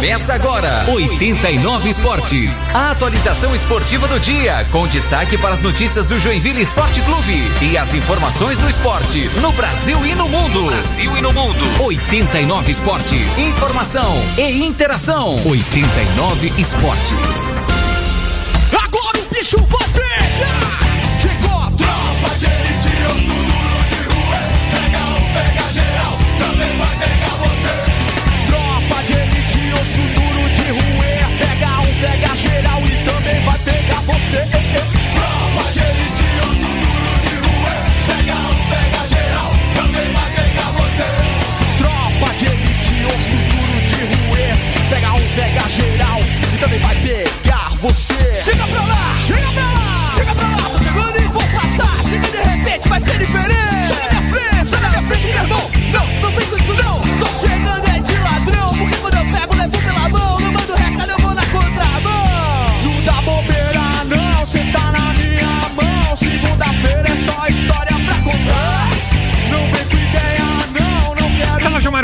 Começa agora, 89 Esportes. A atualização esportiva do dia, com destaque para as notícias do Joinville Esporte Clube e as informações do esporte no Brasil e no mundo. Brasil e no mundo. 89 Esportes. Informação e interação. 89 Esportes. Agora o bicho vai pegar! Chegou a tropa de elite, eu sou duro de rua. Pega um, pega geral, também vai pegar Pega um, pega geral e também vai pegar você. Tropa de elite, osso duro de ruer. Pega um, pega geral, também vai pegar você. Tropa de elite, osso duro de ruer. Pega um, pega geral e também vai pegar você. Chega pra lá, chega pra lá, chega pra lá. Tô chegando e vou passar. Chega de repente, vai ser diferente.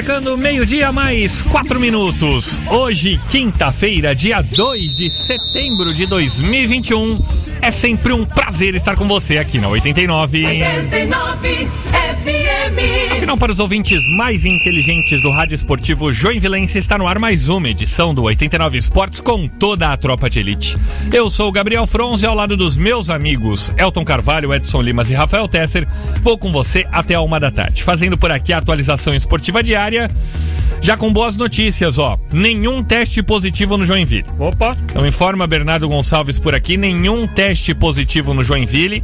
Marcando meio-dia mais quatro minutos. Hoje, quinta-feira, dia 2 de setembro de 2021. É sempre um prazer estar com você aqui na 89. 89 Afinal, para os ouvintes mais inteligentes do Rádio Esportivo Joinvilense, está no ar mais uma edição do 89 Esportes com toda a tropa de elite. Eu sou o Gabriel Fronze ao lado dos meus amigos Elton Carvalho, Edson Limas e Rafael Tesser. Vou com você até a uma da tarde, fazendo por aqui a atualização esportiva diária. Já com boas notícias, ó. Nenhum teste positivo no Joinville. Opa! Então informa Bernardo Gonçalves por aqui, nenhum teste positivo no Joinville.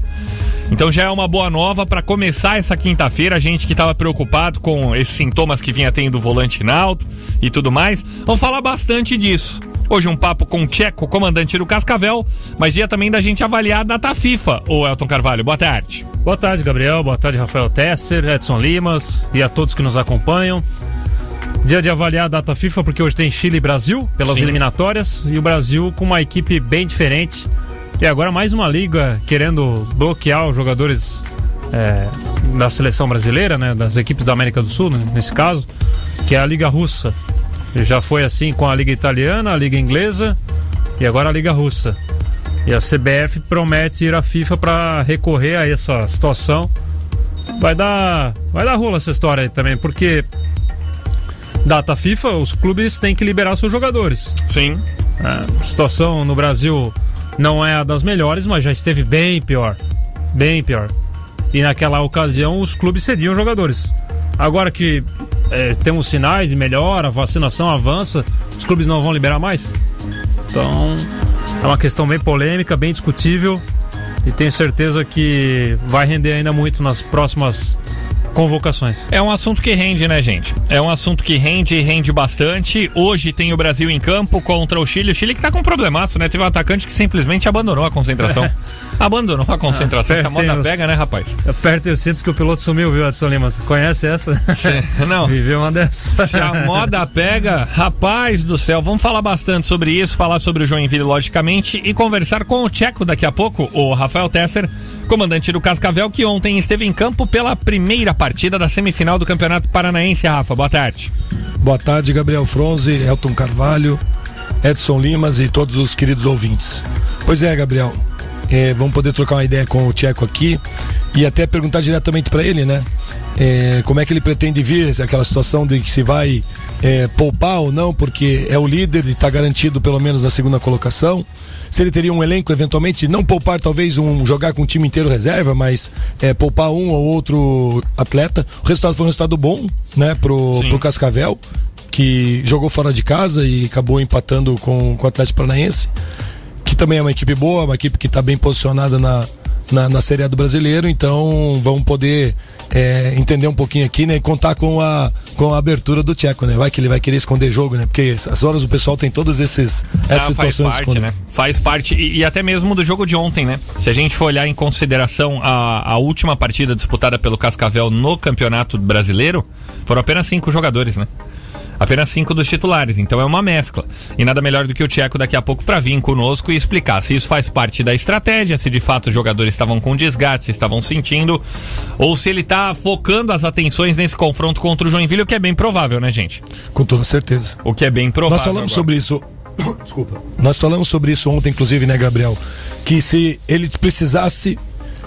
Então já é uma boa nova para começar essa quinta-feira. A gente que estava preocupado com esses sintomas que vinha tendo o volante alto e tudo mais. Vamos falar bastante disso. Hoje um papo com o Tcheco, comandante do Cascavel, mas dia também da gente avaliar a data FIFA. Ô Elton Carvalho, boa tarde. Boa tarde, Gabriel. Boa tarde, Rafael Tesser, Edson Limas e a todos que nos acompanham. Dia de avaliar a data FIFA, porque hoje tem Chile e Brasil pelas Sim. eliminatórias e o Brasil com uma equipe bem diferente. E agora mais uma liga querendo bloquear os jogadores é, da seleção brasileira, né, das equipes da América do Sul, né, nesse caso, que é a Liga Russa. Já foi assim com a Liga Italiana, a Liga Inglesa e agora a Liga Russa. E a CBF promete ir à FIFA para recorrer a essa situação. Vai dar, vai dar rola essa história aí também, porque data FIFA, os clubes têm que liberar seus jogadores. Sim. A situação no Brasil não é a das melhores, mas já esteve bem pior. Bem pior. E naquela ocasião os clubes cediam jogadores. Agora que é, temos sinais de melhora, a vacinação avança, os clubes não vão liberar mais? Então é uma questão bem polêmica, bem discutível. E tenho certeza que vai render ainda muito nas próximas convocações. É um assunto que rende, né, gente? É um assunto que rende e rende bastante. Hoje tem o Brasil em campo contra o Chile. O Chile que tá com um problemaço, né? Teve um atacante que simplesmente abandonou a concentração. abandonou a concentração. Essa Apertem moda os- pega, né, rapaz? Aperta os cintos que o piloto sumiu, viu, Edson Lima? Você conhece essa? Cê- não. Viveu uma dessas. Se a moda pega, rapaz do céu, vamos falar bastante sobre isso, falar sobre o Joinville, logicamente, e conversar com o Tcheco daqui a pouco, o Rafael Tesser, comandante do Cascavel, que ontem esteve em campo pela primeira partida da semifinal do Campeonato Paranaense. Rafa, boa tarde. Boa tarde, Gabriel Fronze, Elton Carvalho, Edson Limas e todos os queridos ouvintes. Pois é, Gabriel, é, vamos poder trocar uma ideia com o Tcheco aqui e até perguntar diretamente para ele, né? É, como é que ele pretende vir aquela situação de que se vai é, poupar ou não, porque é o líder e está garantido pelo menos na segunda colocação. Se ele teria um elenco, eventualmente, não poupar talvez um jogar com o time inteiro reserva, mas é, poupar um ou outro atleta. O resultado foi um resultado bom, né, pro, Sim. pro Cascavel, que jogou fora de casa e acabou empatando com, com o Atlético Paranaense, que também é uma equipe boa, uma equipe que está bem posicionada na, na, na Série A do Brasileiro, então vamos poder é, entender um pouquinho aqui, né? E contar com a, com a abertura do Tcheco, né? Vai que ele vai querer esconder jogo, né? Porque as horas o pessoal tem todas esses, essas Ah, faz situações de parte, esconder. né? Faz parte, e, e até mesmo do jogo de ontem, né? Se a gente for olhar em consideração a, a última partida disputada pelo Cascavel no Campeonato Brasileiro, foram apenas cinco jogadores, né? Apenas cinco dos titulares, então é uma mescla. E nada melhor do que o Tcheco daqui a pouco para vir conosco e explicar se isso faz parte da estratégia, se de fato os jogadores estavam com desgaste, se estavam sentindo, ou se ele tá focando as atenções nesse confronto contra o Joinville, o que é bem provável, né, gente? Com toda certeza. O que é bem provável. Nós falamos agora. sobre isso. Desculpa. Nós falamos sobre isso ontem, inclusive, né, Gabriel? Que se ele precisasse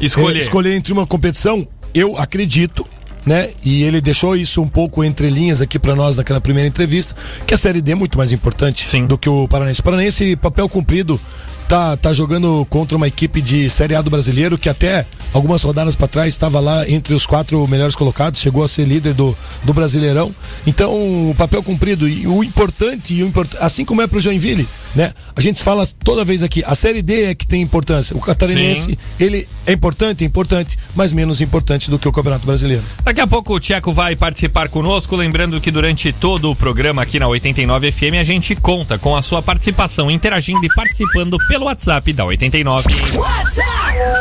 Escolher. eh, escolher entre uma competição, eu acredito, né? E ele deixou isso um pouco entre linhas aqui pra nós naquela primeira entrevista, que a Série D é muito mais importante Sim. do que o Paranense. O Paranense, papel cumprido, tá, tá jogando contra uma equipe de Série A do brasileiro que até algumas rodadas pra trás estava lá entre os quatro melhores colocados, chegou a ser líder do, do Brasileirão. Então, o papel cumprido e o importante, e o import... assim como é pro Joinville, né? A gente fala toda vez aqui, a Série D é que tem importância. O catarinense, Sim. ele é importante, é importante, mas menos importante do que o Campeonato Brasileiro. Daqui a pouco o Tcheco vai participar conosco, lembrando que durante todo o programa aqui na 89 FM a gente conta com a sua participação, interagindo e participando pelo WhatsApp da 89. WhatsApp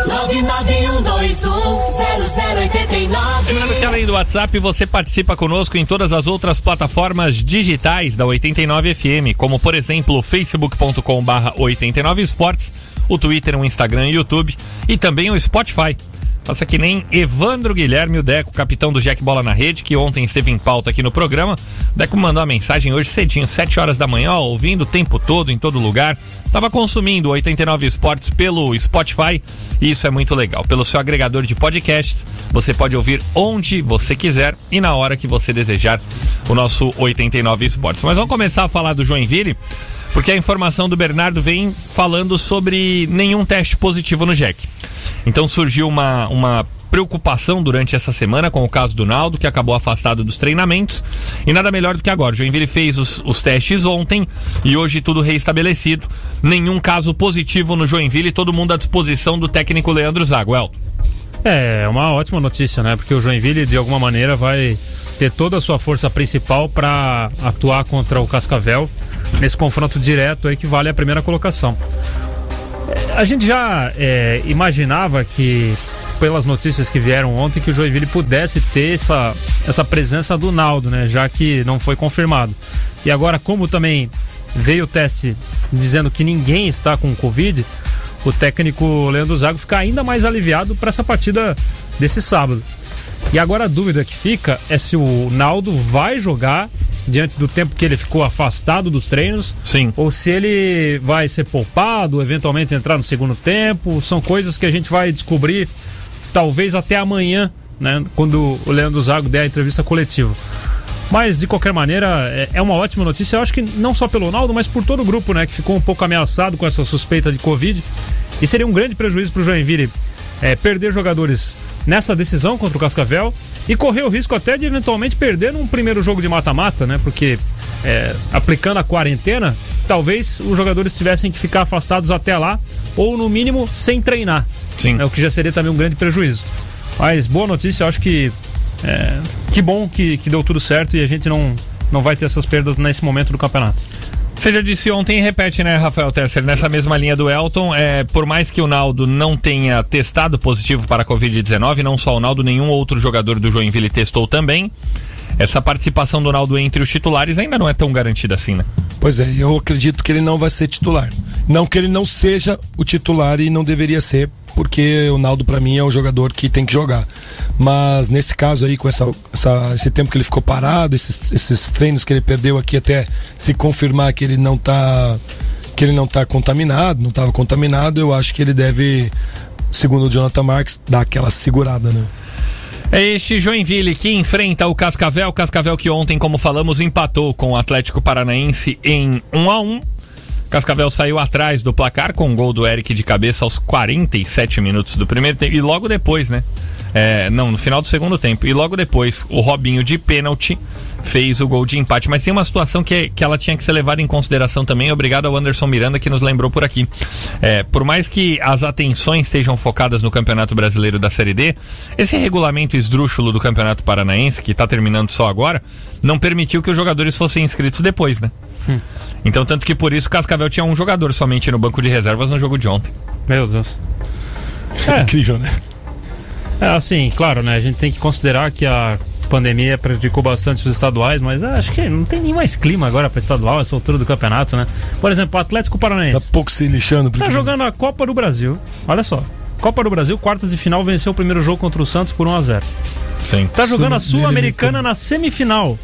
991210089. Lembrando que além do WhatsApp, você participa conosco em todas as outras plataformas digitais da 89 FM, como por exemplo o facebook.com barra 89 esportes, o Twitter, o Instagram e o YouTube e também o Spotify. Faça que nem Evandro Guilherme, o Deco, capitão do Jack Bola na Rede, que ontem esteve em pauta aqui no programa. O Deco mandou uma mensagem hoje cedinho, 7 horas da manhã, ó, ouvindo o tempo todo, em todo lugar. Tava consumindo o 89 Esportes pelo Spotify e isso é muito legal. Pelo seu agregador de podcasts, você pode ouvir onde você quiser e na hora que você desejar o nosso 89 Esportes. Mas vamos começar a falar do Joinville, porque a informação do Bernardo vem falando sobre nenhum teste positivo no Jack. Então surgiu uma, uma preocupação durante essa semana com o caso do Naldo, que acabou afastado dos treinamentos. E nada melhor do que agora. O Joinville fez os, os testes ontem e hoje tudo reestabelecido. Nenhum caso positivo no Joinville, todo mundo à disposição do técnico Leandro Zago. Elton. É, é uma ótima notícia, né? Porque o Joinville, de alguma maneira, vai ter toda a sua força principal para atuar contra o Cascavel nesse confronto direto aí que vale a primeira colocação. A gente já é, imaginava que, pelas notícias que vieram ontem, que o Joinville pudesse ter essa, essa presença do Naldo, né? Já que não foi confirmado. E agora, como também veio o teste dizendo que ninguém está com Covid, o técnico Leandro Zago fica ainda mais aliviado para essa partida desse sábado. E agora a dúvida que fica é se o Naldo vai jogar diante do tempo que ele ficou afastado dos treinos Sim. ou se ele vai ser poupado, eventualmente entrar no segundo tempo. São coisas que a gente vai descobrir talvez até amanhã, né, quando o Leandro Zago der a entrevista coletiva. Mas de qualquer maneira, é- é uma ótima notícia. Eu acho que não só pelo Naldo, mas por todo o grupo, né, que ficou um pouco ameaçado com essa suspeita de Covid. E seria um grande prejuízo para o Joinville é, perder jogadores nessa decisão contra o Cascavel e correr o risco até de eventualmente perder num primeiro jogo de mata-mata, né? Porque é, aplicando a quarentena, talvez os jogadores tivessem que ficar afastados até lá ou no mínimo sem treinar. Sim. É, o que já seria também um grande prejuízo. Mas boa notícia, acho que é, que bom que, que deu tudo certo e a gente não, não vai ter essas perdas nesse momento do campeonato. Você já disse ontem e repete, né, Rafael Tesser? Nessa mesma linha do Elton, é, por mais que o Naldo não tenha testado positivo para a Covid-19, não só o Naldo, nenhum outro jogador do Joinville testou também. Essa participação do Naldo entre os titulares ainda não é tão garantida assim, né? Pois é, eu acredito que ele não vai ser titular. Não que ele não seja o titular e não deveria ser, porque o Naldo para mim é um jogador que tem que jogar. Mas nesse caso aí, com essa, essa- esse tempo que ele ficou parado, esses, esses treinos que ele perdeu aqui até se confirmar que ele não tá que ele não tá contaminado, não estava contaminado, eu acho que ele deve, segundo o Jonathan Marks, dar aquela segurada, né? É este Joinville que enfrenta o Cascavel. Cascavel que ontem, como falamos, empatou com o Atlético Paranaense em 1 a 1 Cascavel saiu atrás do placar com o gol do Eric de cabeça aos 47 minutos do primeiro tempo. E logo depois, né? É, não, no final do segundo tempo. E logo depois, o Robinho de pênalti fez o gol de empate. Mas tem uma situação que, que ela tinha que ser levada em consideração também. Obrigado ao Anderson Miranda que nos lembrou por aqui. É, por mais que as atenções estejam focadas no Campeonato Brasileiro da Série D, esse regulamento esdrúxulo do Campeonato Paranaense, que está terminando só agora, não permitiu que os jogadores fossem inscritos depois, né? Então, tanto que por isso Cascavel tinha um jogador somente no banco de reservas no jogo de ontem. Meu Deus. É, Incrível, né? É assim, claro, né? A gente tem que considerar que a pandemia prejudicou bastante os estaduais, mas ah, acho que não tem nem mais clima agora para estadual, essa altura do campeonato, né? Por exemplo, o Atlético Tá Paranaense pouco se lixando. tá porque- jogando a Copa do Brasil. Olha só. Copa do Brasil, quartas de final, venceu o primeiro jogo contra o Santos por 1 a 0 Sim. Tá jogando a Sul- Sul-Americana na semifinal.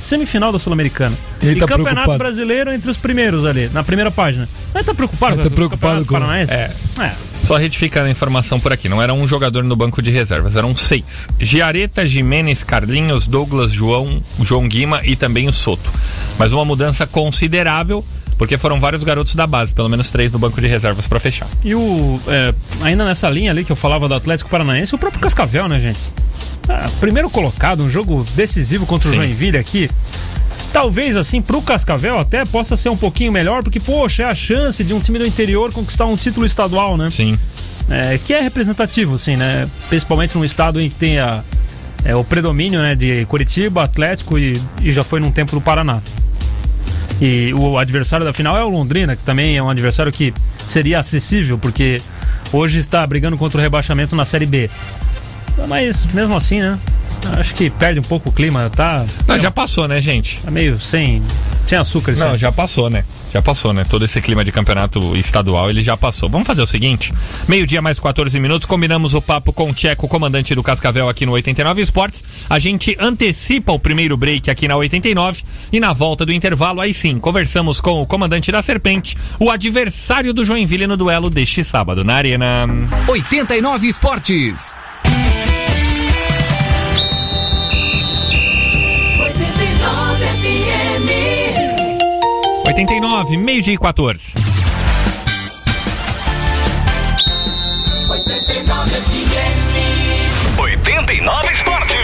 Semifinal da Sul-Americana. E tá Campeonato preocupado. Brasileiro entre os primeiros ali, na primeira página. Mas tá preocupado Mas tá com o preocupado Campeonato com- Paranaense? É. é. Só retificando a informação por aqui, não era um jogador no banco de reservas, eram seis. Giareta, Jimenez, Carlinhos, Douglas, João, João Guima e também o Soto. Mas uma mudança considerável, porque foram vários garotos da base, pelo menos três no banco de reservas pra fechar. E o. é, ainda nessa linha ali que eu falava do Atlético Paranaense, o próprio Cascavel, né, gente? Ah, primeiro colocado, um jogo decisivo contra Sim. o Joinville aqui. Talvez, assim, pro Cascavel até possa ser um pouquinho melhor, porque, poxa, é a chance de um time do interior conquistar um título estadual, né? Sim. É, que é representativo, assim, né? Principalmente num estado em que tem a, é, o predomínio né, de Curitiba, Atlético e, e já foi num tempo do Paraná. E o adversário da final é o Londrina, que também é um adversário que seria acessível, porque hoje está brigando contra o rebaixamento na Série B. Mas mesmo assim, né? Acho que perde um pouco o clima, tá, Não, já passou, né, gente? tá meio sem, sem açúcar isso Não, aí. já passou, né? Já passou, né? Todo esse clima de campeonato estadual, ele já passou. Vamos fazer o seguinte: meio-dia mais 14 minutos, combinamos o papo com o Tcheco, comandante do Cascavel aqui no 89 Esportes. A gente antecipa o primeiro break aqui na 89 e na volta do intervalo, aí sim, conversamos com o comandante da Serpente, o adversário do Joinville no duelo deste sábado na Arena. 89 Esportes. 89, meio-dia e 14. 89 FM. 89 Esportes.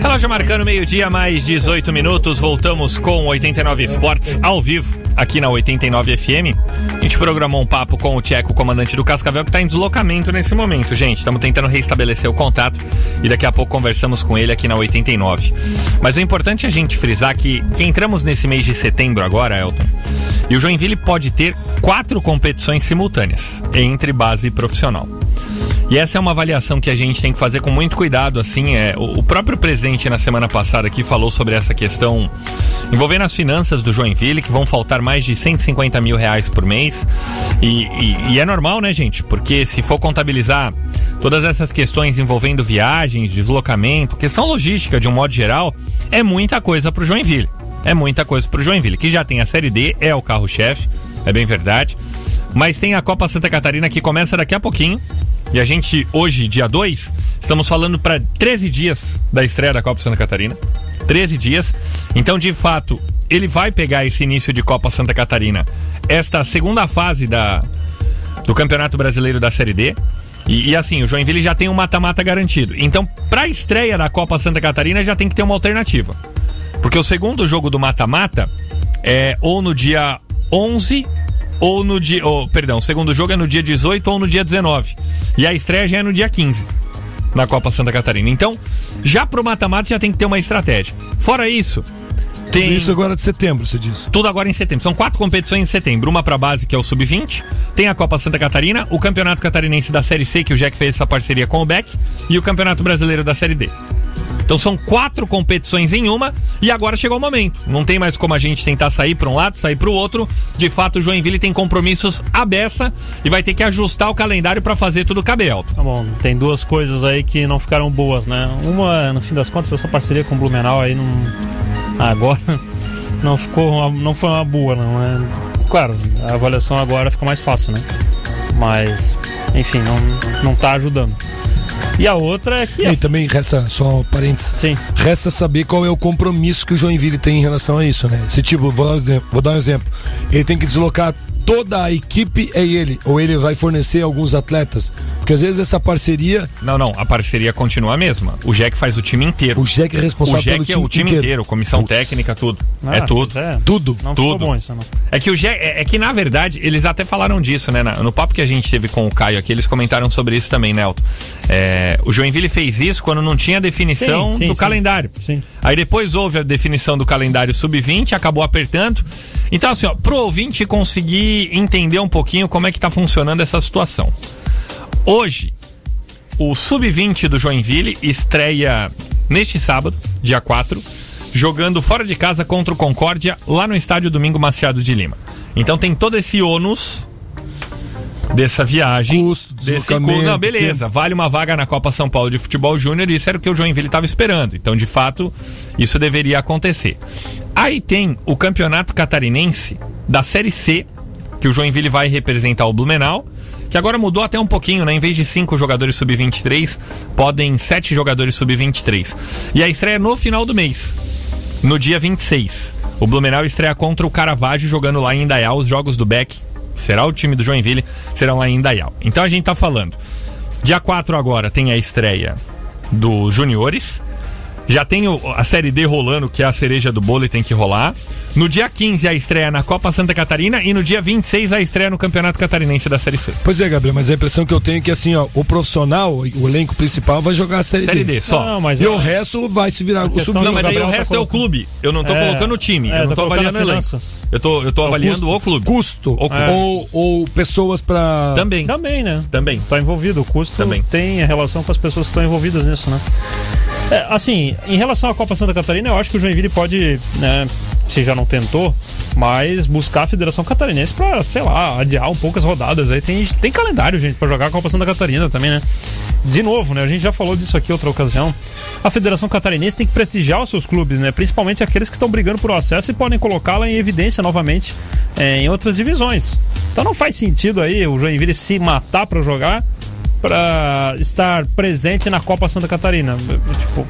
Relógio marcando meio-dia, mais 18 minutos. Voltamos com 89 Esportes ao vivo, aqui na 89 FM. Programou um papo com o Tcheco, comandante do Cascavel, que está em deslocamento nesse momento, gente. Estamos tentando reestabelecer o contato e daqui a pouco conversamos com ele aqui na 89. Mas o importante é a gente frisar que, que entramos nesse mês de setembro agora, Elton, e o Joinville pode ter quatro competições simultâneas entre base e profissional. E essa é uma avaliação que a gente tem que fazer com muito cuidado, assim, é, o o próprio presidente na semana passada aqui falou sobre essa questão envolvendo as finanças do Joinville, que vão faltar mais de 150 mil reais por mês, e, e- e é normal, né, gente? Porque se for contabilizar todas essas questões envolvendo viagens, deslocamento, questão logística de um modo geral, é muita coisa pro Joinville. É muita coisa pro Joinville, que já tem a Série D, é o carro-chefe, é bem verdade. Mas tem a Copa Santa Catarina que começa daqui a pouquinho. E a gente, hoje, dia 2, estamos falando para 13 dias da estreia da Copa Santa Catarina. 13 dias. Então, de fato, ele vai pegar esse início de Copa Santa Catarina, esta segunda fase da, do Campeonato Brasileiro da Série D. E, e assim, o Joinville já tem um mata-mata garantido. Então, para a estreia da Copa Santa Catarina, já tem que ter uma alternativa. Porque o segundo jogo do mata-mata é ou no dia 11 ou no dia. Oh, perdão, o segundo jogo é no dia 18 ou no dia 19. E a estreia já é no dia 15 na Copa Santa Catarina. Então, já pro mata-mata já tem que ter uma estratégia. Fora isso, tem. Isso agora de setembro, você disse. Tudo agora em setembro. São quatro competições em setembro. Uma pra base, que é o Sub-20. Tem a Copa Santa Catarina, o Campeonato Catarinense da Série C, que o Jack fez essa parceria com o Beck, e o Campeonato Brasileiro da Série D. Então são quatro competições em uma e agora chegou o momento. Não tem mais como a gente tentar sair para um lado, sair para o outro. De fato, o Joinville tem compromissos à beça e vai ter que ajustar o calendário para fazer tudo caber alto. Tá bom, tem duas coisas aí que não ficaram boas, né? Uma, no fim das contas, essa parceria com o Blumenau aí não. Agora não ficou. uma- não foi uma boa, não. É... Claro, a avaliação agora fica mais fácil, né? Mas, enfim, não, não tá ajudando. E a outra é que. E também resta, só um parênteses, Sim. resta saber qual é o compromisso que o Joinville tem em relação a isso, né? Se tipo, vou dar um exemplo. Ele tem que deslocar toda a equipe, é ele. Ou ele vai fornecer alguns atletas. Porque às vezes essa parceria, Não, não, a parceria continua a mesma. O Jack faz o time inteiro. o Jack é O responsável pelo Jack é time, o time inteiro, comissão técnica, tudo. Ah, é tudo. é. Tudo. Não Tudo. bom isso, não. É que o Jack, é, é que na verdade, eles até falaram disso, né? na- no papo que a gente teve com o Caio aqui, eles comentaram sobre isso também, Nelton. É, o Joinville fez isso quando não tinha definição Sim, sim, do sim. calendário. Sim. Aí depois houve a definição do calendário sub-20, acabou apertando. Então, assim, ó, pro ouvinte conseguir entender um pouquinho como é que tá funcionando essa situação. Hoje, o sub-20 do Joinville estreia neste sábado, dia 4, jogando fora de casa contra o Concórdia, lá no estádio Domingo Machado de Lima. Então tem todo esse ônus dessa viagem. Custo, desse custo. Não, beleza. Vale uma vaga na Copa São Paulo de Futebol Júnior e isso era o que o Joinville estava esperando. Então, de fato, isso deveria acontecer. Aí tem o Campeonato Catarinense da Série C, que o Joinville vai representar o Blumenau, que agora mudou até um pouquinho, né? Em vez de cinco jogadores sub-23, podem sete jogadores sub-23. E a estreia é no final do mês, no dia 26. O Blumenau estreia contra o Caravaggio jogando lá em Indaial, os jogos do Beck. Será o time do Joinville, serão lá em Indaial. Então a gente tá falando. Dia 4 agora tem a estreia dos juniores. Já tem o- a Série D rolando, que é a cereja do bolo e tem que rolar. No dia 15 a estreia na Copa Santa Catarina e no dia 26 a estreia no Campeonato Catarinense da Série C. Pois é, Gabriel, mas a impressão que eu tenho é que assim, ó, o profissional, o elenco principal vai jogar a Série, Série D, só. Não, mas E é- o resto vai se virar o sub Não, mas aí o tá resto é o clube. Eu não tô É, colocando o time. é, eu não tá tô colocando avaliando o elenco. finanças. Eu tô, eu tô avaliando o clube. custo O clube. ou, ou pessoas pra. Também. Também, né? Também. Tá envolvido. O custo Também. tem a relação com as pessoas que estão envolvidas nisso, né? É, assim, em relação à Copa Santa Catarina, eu acho que o Joinville pode, né, se já não tentou, mas buscar a Federação Catarinense pra, sei lá, adiar um pouco as rodadas. Aí tem, tem calendário, gente, pra jogar a Copa Santa Catarina também, né? De novo, né? A gente já falou disso aqui outra ocasião. A Federação Catarinense tem que prestigiar os seus clubes, né? Principalmente aqueles que estão brigando por acesso e podem colocá-la em evidência novamente é, em outras divisões. Então não faz sentido aí o Joinville se matar pra jogar para estar presente na Copa Santa Catarina. Tipo,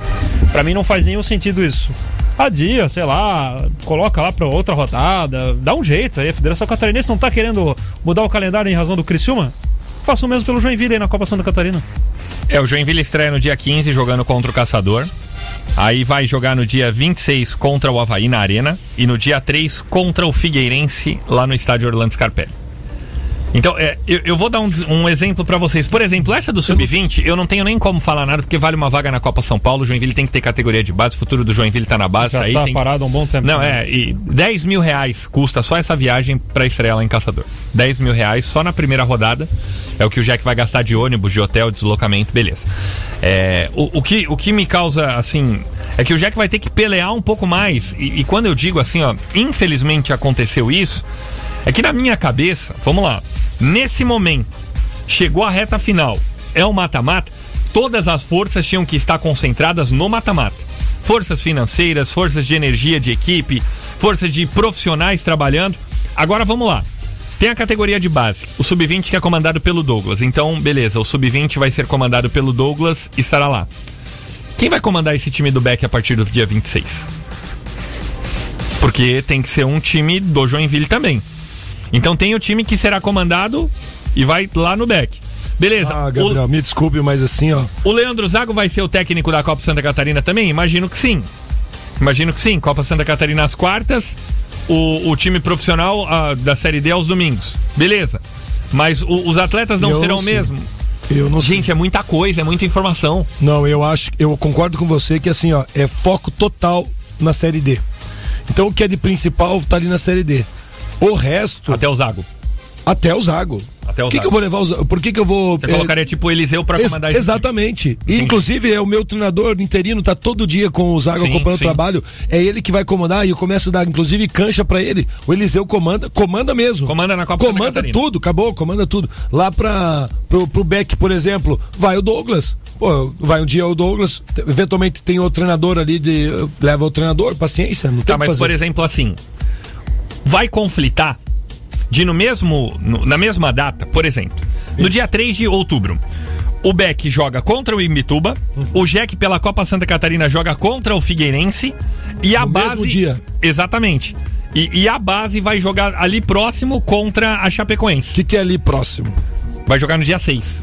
para mim não faz nenhum sentido isso. Adia, sei lá, coloca lá para outra rodada, dá um jeito aí. A Federação Catarinense não tá querendo mudar o calendário em razão do Criciúma? Faça o mesmo pelo Joinville aí na Copa Santa Catarina. É, o Joinville estreia no dia 15 jogando contra o Caçador. Aí vai jogar no dia 26 contra o Havaí na Arena. E no dia 3 contra o Figueirense lá no estádio Orlando Scarpelli. Então, é, eu, eu vou dar um, um exemplo pra vocês. Por exemplo, essa do Sub-20, eu não tenho nem como falar nada, porque vale uma vaga na Copa São Paulo. O Joinville tem que ter categoria de base. O futuro do Joinville tá na base, Já tá aí. tá tem parado há um bom tempo. Não, né? é, e 10 mil reais custa só essa viagem pra estrear lá em Caçador. 10 mil reais só na primeira rodada. É o que o Jack vai gastar de ônibus, de hotel, deslocamento, beleza. É, o, o que, o que me causa, assim, é que o Jack vai ter que pelear um pouco mais. E, e quando eu digo assim, ó, infelizmente aconteceu isso, é que na minha cabeça, vamos lá, nesse momento, chegou a reta final, é o mata-mata, todas as forças tinham que estar concentradas no mata-mata. Forças financeiras, forças de energia de equipe, forças de profissionais trabalhando. Agora vamos lá. Tem a categoria de base, o sub-20 que é comandado pelo Douglas. Então, beleza, o sub-20 vai ser comandado pelo Douglas e estará lá. Quem vai comandar esse time do Beck a partir do dia 26? Porque tem que ser um time do Joinville também. Então tem o time que será comandado e vai lá no Beck. Beleza. Ah, o- Gabriel, me desculpe, mas assim, ó. o Leandro Zago vai ser o técnico da Copa Santa Catarina também? Imagino que sim. Imagino que sim. Copa Santa Catarina às quartas, o, o time profissional ah, da Série D aos domingos. Beleza. Mas o- os atletas não Eu serão não sei. mesmo? Eu não sei. Gente, é muita coisa, é muita informação. Não, eu acho, eu concordo com você que assim, ó, é foco total na série D. Então o que é de principal tá ali na série D. O resto, Até o Zago. até o Zago. Até o que, Zago. que eu vou levar o Zago? Por que, que eu vou. Você é, colocaria tipo o Eliseu pra ex- comandar time. exatamente. E, inclusive, é o meu treinador interino, tá todo dia com o Zago acompanhando o trabalho. É ele que vai comandar e eu começo a dar, inclusive, cancha pra ele. O Eliseu comanda, comanda mesmo. Comanda na Copa Comanda tudo, acabou, comanda tudo. Lá pra, pro, pro Beck, por exemplo, vai o Douglas. Pô, vai um dia o Douglas, eventualmente tem outro treinador ali, de, leva o treinador, paciência, não tem Tá, mas fazer. por exemplo assim, vai conflitar de no mesmo no- na mesma data, por exemplo, no dia 3 de outubro, o Beck joga contra o Imbituba, o Jack pela Copa Santa Catarina joga contra o Figueirense e a No base mesmo dia. Exatamente. E, e a base vai jogar ali próximo contra a O Chapecoense. que, que é ali próximo? Vai jogar no dia 6.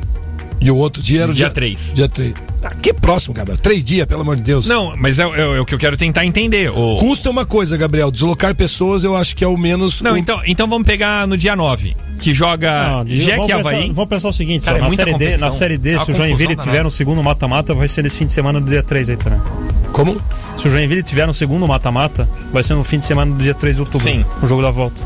E o outro dia era o Dia dia, três. Dia 3. Ah, que próximo, Gabriel. Três dias, pelo amor de Deus. Não, mas é, é- é o que eu quero tentar entender. O... Custa uma coisa, Gabriel. Deslocar pessoas eu acho que é o menos. Não, o- então, então vamos pegar no dia 9, que joga Não, Jack vamos, e Havaí. pensar, vamos pensar o seguinte, Cara, é na, série D, na Série D, É se o Joinville danada. tiver no segundo mata-mata, vai ser nesse fim de semana do dia 3 aí também. Como? Se o Joinville tiver no segundo mata-mata, vai ser no fim de semana do dia 3 de outubro. Sim. O jogo da volta.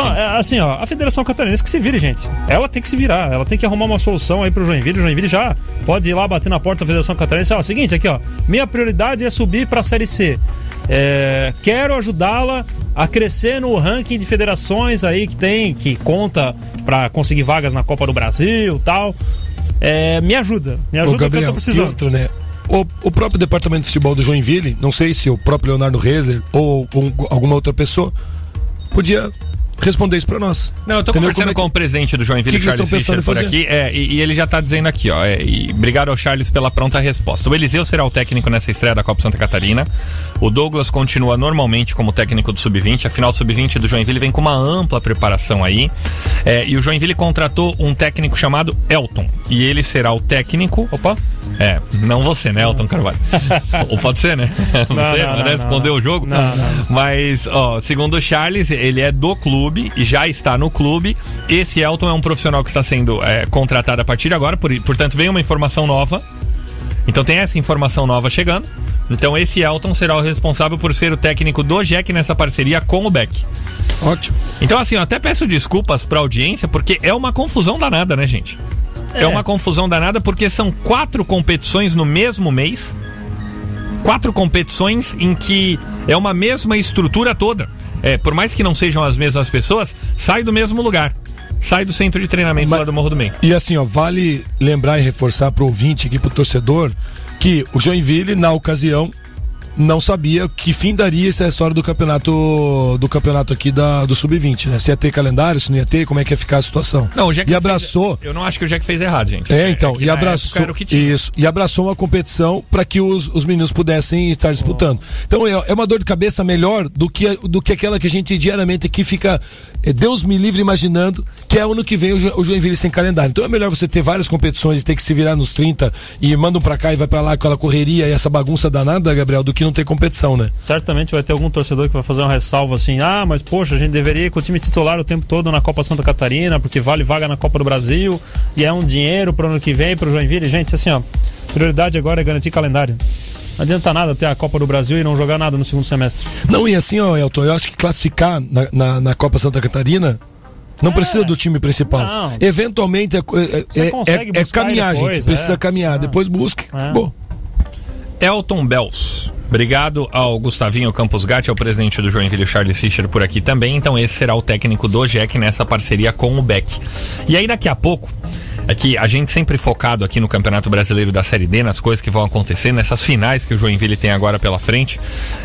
Então, é, assim, ó, a Federação Catarinense que se vire, gente. Ela tem que se virar, ela tem que arrumar uma solução aí pro Joinville. O Joinville já pode ir lá bater na porta da Federação Catarinense. Ó, seguinte, aqui, ó. Minha prioridade é subir pra Série C. É, quero ajudá-la a crescer no ranking de federações aí que tem, que conta pra conseguir vagas na Copa do Brasil tal. É, me ajuda, me Ô, ajuda que eu Gabriel, tô precisando. outro, né? O, o próprio departamento de futebol do Joinville, não sei se o próprio Leonardo Reisler ou um- alguma outra pessoa, podia responder isso pra nós. Não, eu tô Entendeu? conversando é que- com o presidente do Joinville, que que Charles estão Fischer, por fazer? aqui, é, e, e ele já tá dizendo aqui, ó, é, e obrigado ao Charles pela pronta resposta. O Eliseu será o técnico nessa estreia da Copa Santa Catarina. O Douglas continua normalmente como técnico do Sub-20. Afinal, o Sub-20 do Joinville vem com uma ampla preparação aí. É, e o Joinville contratou um técnico chamado Elton. E ele será o técnico. Opa! É, não você, né, Elton Carvalho? Ou pode ser, né? Não, Não, sei, não, mas não, né, escondeu não. o jogo. Não, não. Mas, ó, segundo o Charles, ele é do clube e já está no clube. Esse Elton é um profissional que está sendo é, contratado a partir de agora, por- portanto, vem uma informação nova. Então tem essa informação nova chegando. Então esse Elton será o responsável por ser o técnico do Jack nessa parceria com o Beck. Ótimo. Então, assim, eu até peço desculpas pra audiência, porque é uma confusão danada, né, gente? É. É. uma confusão danada porque são quatro competições no mesmo mês. Quatro competições em que é uma mesma estrutura toda. É, por mais que não sejam as mesmas pessoas, sai do mesmo lugar. Sai do centro de treinamento Mas- lá do Morro do Meio. E assim, ó, vale lembrar e reforçar pro ouvinte aqui, pro torcedor, que o Joinville, na ocasião, não sabia que fim daria essa história do campeonato do campeonato aqui da, do Sub-20, né? Se ia ter calendário, se não ia ter, como é que ia ficar a situação. Não, o Jack e fez- abraçou. eu não acho que o Jack fez errado, gente. É, então, que e abraçou isso, e abraçou uma competição para que os, os meninos pudessem estar disputando. Então é, é uma dor de cabeça melhor do que do que aquela que a gente diariamente aqui fica é, Deus me livre imaginando que é ano que vem o, o Joinville sem calendário. Então é melhor você ter várias competições e ter que se virar nos 30 e manda um pra cá e vai pra lá com aquela correria e essa bagunça danada, Gabriel, do que não ter competição, né? Certamente vai ter algum torcedor que vai fazer uma ressalva assim: ah, mas poxa, a gente deveria ir com o time titular o tempo todo na Copa Santa Catarina, porque vale vaga na Copa do Brasil e é um dinheiro pro ano que vem, pro Joinville. Gente, assim, ó, prioridade agora é garantir calendário. Não adianta nada ter a Copa do Brasil e não jogar nada no segundo semestre. Não, e assim, ó, Elton, eu acho que classificar na, na, na Copa Santa Catarina não precisa do time principal. É. Não. Eventualmente é, é, é- consegue é- é caminhar, depois, gente. Precisa é. caminhar. É. Depois busque. É. Bom. Elton Bells. Obrigado ao Gustavinho Campos Gatti, ao presidente do Joinville, Charlie Fischer, por aqui também. Então, esse será o técnico do Jack nessa parceria com o Beck. E aí, daqui a pouco, é que a gente sempre focado aqui no Campeonato Brasileiro da Série D, nas coisas que vão acontecer, nessas finais que o Joinville tem agora pela frente.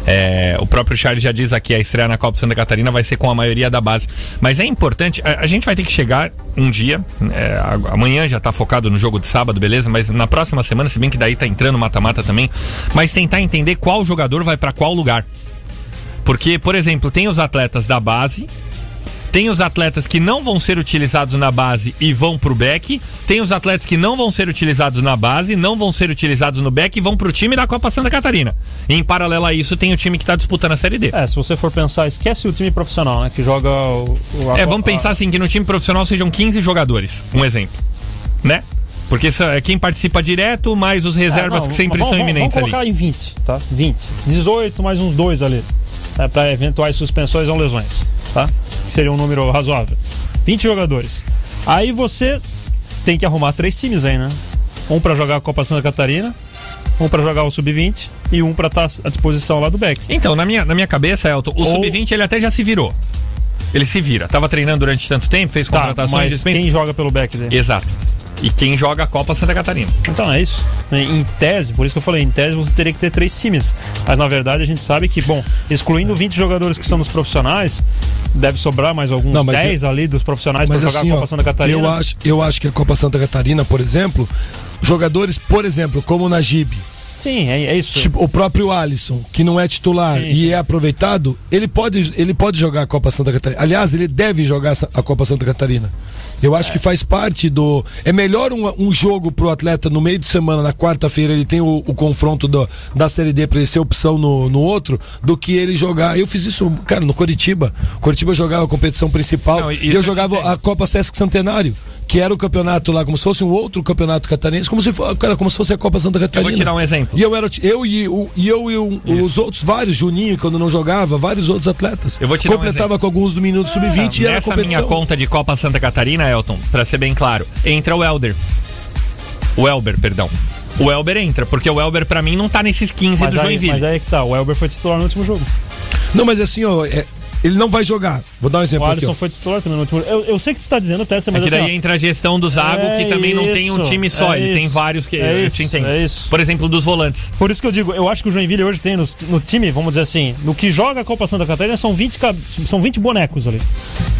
É, o próprio Charles já diz aqui, a estreia na Copa Santa Catarina vai ser com a maioria da base. Mas é importante, a, a gente vai ter que chegar um dia, é, amanhã já tá focado no jogo de sábado, beleza? Mas na próxima semana, se bem que daí tá entrando mata-mata também, mas tentar entender qual jogador vai para qual lugar. Porque, por exemplo, tem os atletas da base, tem os atletas que não vão ser utilizados na base e vão pro back. Tem os atletas que não vão ser utilizados na base, não vão ser utilizados no back e vão pro time da Copa Santa Catarina. E em paralelo a isso, tem o time que tá disputando a Série D. É, se você for pensar, esquece o time profissional, né? Que joga o. o- a- É, vamos a- pensar assim que no time profissional sejam 15 jogadores, um exemplo. Né? Porque é quem participa direto, mais os reservas É, não, que sempre vamos, são vamos- iminentes vamos ali. colocar em 20, tá? 20. 18 mais uns dois ali. É, para eventuais suspensões ou lesões, tá? Que seria um número razoável. 20 jogadores. Aí você tem que arrumar três times aí, né? Um pra jogar a Copa Santa Catarina, um pra jogar o Sub-20 e um pra estar à disposição lá do Beck. Então, na minha, na minha cabeça, Elton, o Ou- Sub-20 ele até já se virou. Ele se vira. Tava treinando durante tanto tempo, fez Tá, contratações, mas dispensa. quem joga pelo Beck? Exato. E quem joga a Copa Santa Catarina. Então é isso. Em tese, por isso que eu falei, em tese você teria que ter três times. Mas na verdade a gente sabe que, bom, excluindo 20 jogadores que são dos profissionais, deve sobrar mais alguns Não, mas 10 ali dos profissionais para jogar assim, a Copa ó, Santa Catarina. eu acho, eu acho que a Copa Santa Catarina, por exemplo, jogadores, por exemplo, como o Najib, Sim, é, é isso. Tipo, o próprio Alisson, que não é titular Sim, e sim. é aproveitado, ele pode, ele pode jogar a Copa Santa Catarina. Aliás, ele deve jogar a Copa Santa Catarina. Eu acho que faz parte do. É melhor um, um jogo pro atleta no meio de semana, na quarta-feira, ele tem o, o confronto do- da Série D pra ele ser opção no, no outro, do que ele jogar. Eu fiz isso, cara, no Coritiba. Coritiba jogava a competição principal Não, e eu te jogava a Copa Sesc Centenário. Que era o campeonato lá, como se fosse um outro campeonato catarinense, como se, for, cara, como se fosse a Copa Santa Catarina. tirar um exemplo. E eu era eu e, o- e eu e o- os outros vários, Juninho, quando não jogava, vários outros atletas. Eu vou te dar um Completava com alguns do minuto sub-20 e era Nessa competição. minha conta de Copa Santa Catarina, Elton, pra ser bem claro, entra o Elder. O Elber, perdão. O Elber entra, porque o Elber pra mim não tá nesses 15 mas, do aí, Joinville. mas aí é que tá, o Elber foi titular no último jogo. Não, mas assim, ó, é, ele não vai jogar. Vou dar um O exemplo aqui. Alisson ó. foi titular também no último. Eu, eu sei que tu tá dizendo, Tessa, É mas que assim, daí ó, entra a gestão do Zago, É que também não tem um isso, time só, é ele tem isso, vários que é eu isso, te entendo. é isso. Por exemplo, dos volantes. Por isso que eu digo, eu acho que o Joinville hoje tem no, no time, vamos dizer assim, no que joga a Copa Santa Catarina são 20, ca- são 20 bonecos ali.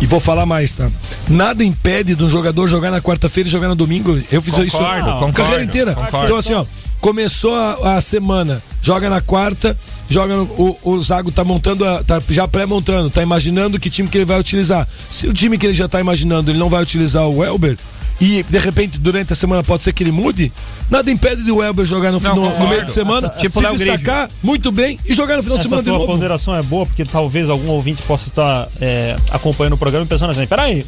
E vou falar mais, tá? Nada impede de um jogador jogar na quarta-feira e jogar no domingo. Eu fiz isso Concordo, a concordo, carreira inteira. concordo. Então, assim, ó, começou a, a semana, joga na quarta, joga no, o, o Zago tá montando, a- tá já pré-montando, tá imaginando que time que ele vai utilizar. Se o time que ele já tá imaginando, ele não vai utilizar o Elber, e de repente durante a semana pode ser que ele mude, nada impede do Elber jogar no, Não, no- no meio de semana, Essa- tipo se Léo destacar muito bem e jogar no final de Essa semana de novo. ponderação é boa, porque talvez algum ouvinte possa estar é, acompanhando o programa e pensando assim, peraí,